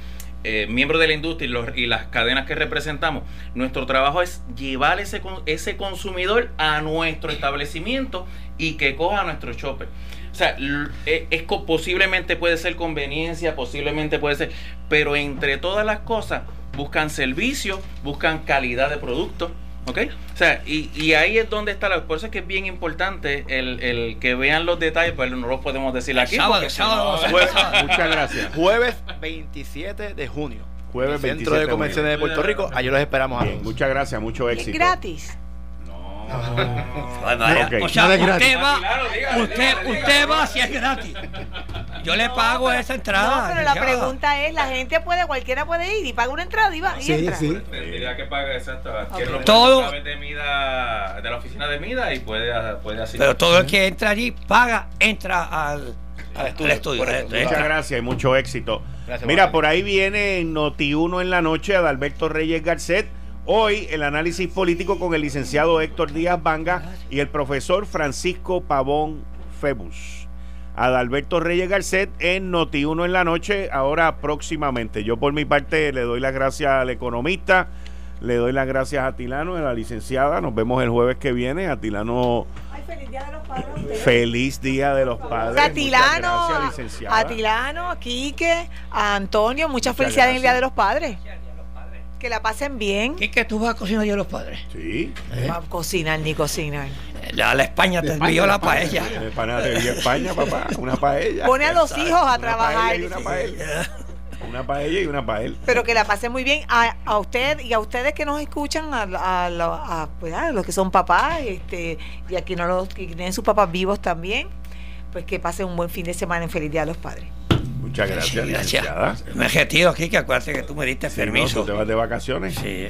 eh, miembros de la industria y, las cadenas que representamos, nuestro trabajo es llevar ese, ese consumidor a nuestro establecimiento y que coja nuestro chopper. O sea, e, es, posiblemente puede ser conveniencia, posiblemente puede ser, pero entre todas las cosas buscan servicio, buscan calidad de producto, ¿Ok? O sea, y, y, ahí es donde está la. Por eso es que es bien importante el, el que vean los detalles, pues no los podemos decir aquí. Sábado, sábado, muchas gracias. Jueves 27 de junio. Jueves Centro de Convenciones de Puerto Rico. Allí los esperamos a todos. Muchas gracias, mucho éxito. ¿Es gratis? O sea, usted va, usted, usted va si es gratis. Yo le pago esa entrada. No, pero la pregunta es, la gente puede, cualquiera puede ir y paga una entrada y va y sí, entra. Sí. Tendría que pagar, exacto. Todo. De, Mida, de la oficina de Mida y puede, puede así. Pero todo el que entra allí paga, entra al, al estudio. Muchas gracias y mucho éxito. Mira, por ahí viene Noti1 en la noche Adalberto Reyes Garcet Hoy el análisis político con el licenciado Héctor Díaz Vanga y el profesor Francisco Pavón Febus. Adalberto Reyes Garcet en Noti1 en la noche, ahora próximamente. Yo por mi parte le doy las gracias al economista, le doy las gracias a Tilano, a la licenciada. Nos vemos el jueves que viene. A Tilano. feliz día de los padres. Feliz día de los padres. A Tilano, a Tilano, a Quique, a Antonio, muchas felicidades en el día de los padres. Que la pasen bien. ¿Qué que tú vas a cocinar yo los padres? Sí. ¿Eh? Va a cocinar ni cocinar. La, la España te envió la paella. España te envió España, papá. Una paella. Pone a los hijos a trabajar. y una paella. Una paella y una paella. Pero que la pasen muy bien a, a usted y a ustedes que nos escuchan, a, a, pues, a, los que son papás este, y a quienes, no que tienen sus papás vivos también, pues que pasen un buen fin de semana en Feliz Día a los Padres. Muchas gracias, gracias. Me retiro aquí, que acuérdate que tú me diste permiso. te vas de vacaciones. Sí.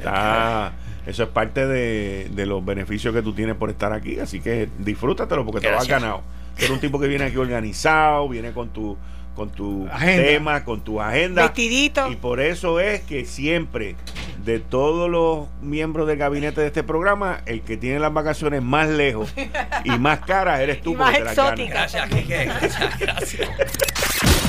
eso es parte de, los beneficios que tú tienes por estar aquí. Así que disfrútatelo porque te lo has ganado. eres un tipo que viene aquí organizado, viene con tu con tu tema, con tu agenda. Vestidito. Y por eso es que siempre, de todos los miembros del gabinete de este programa, el que tiene las vacaciones más lejos y más caras eres tú. Y más exóticas. Gracias, gracias.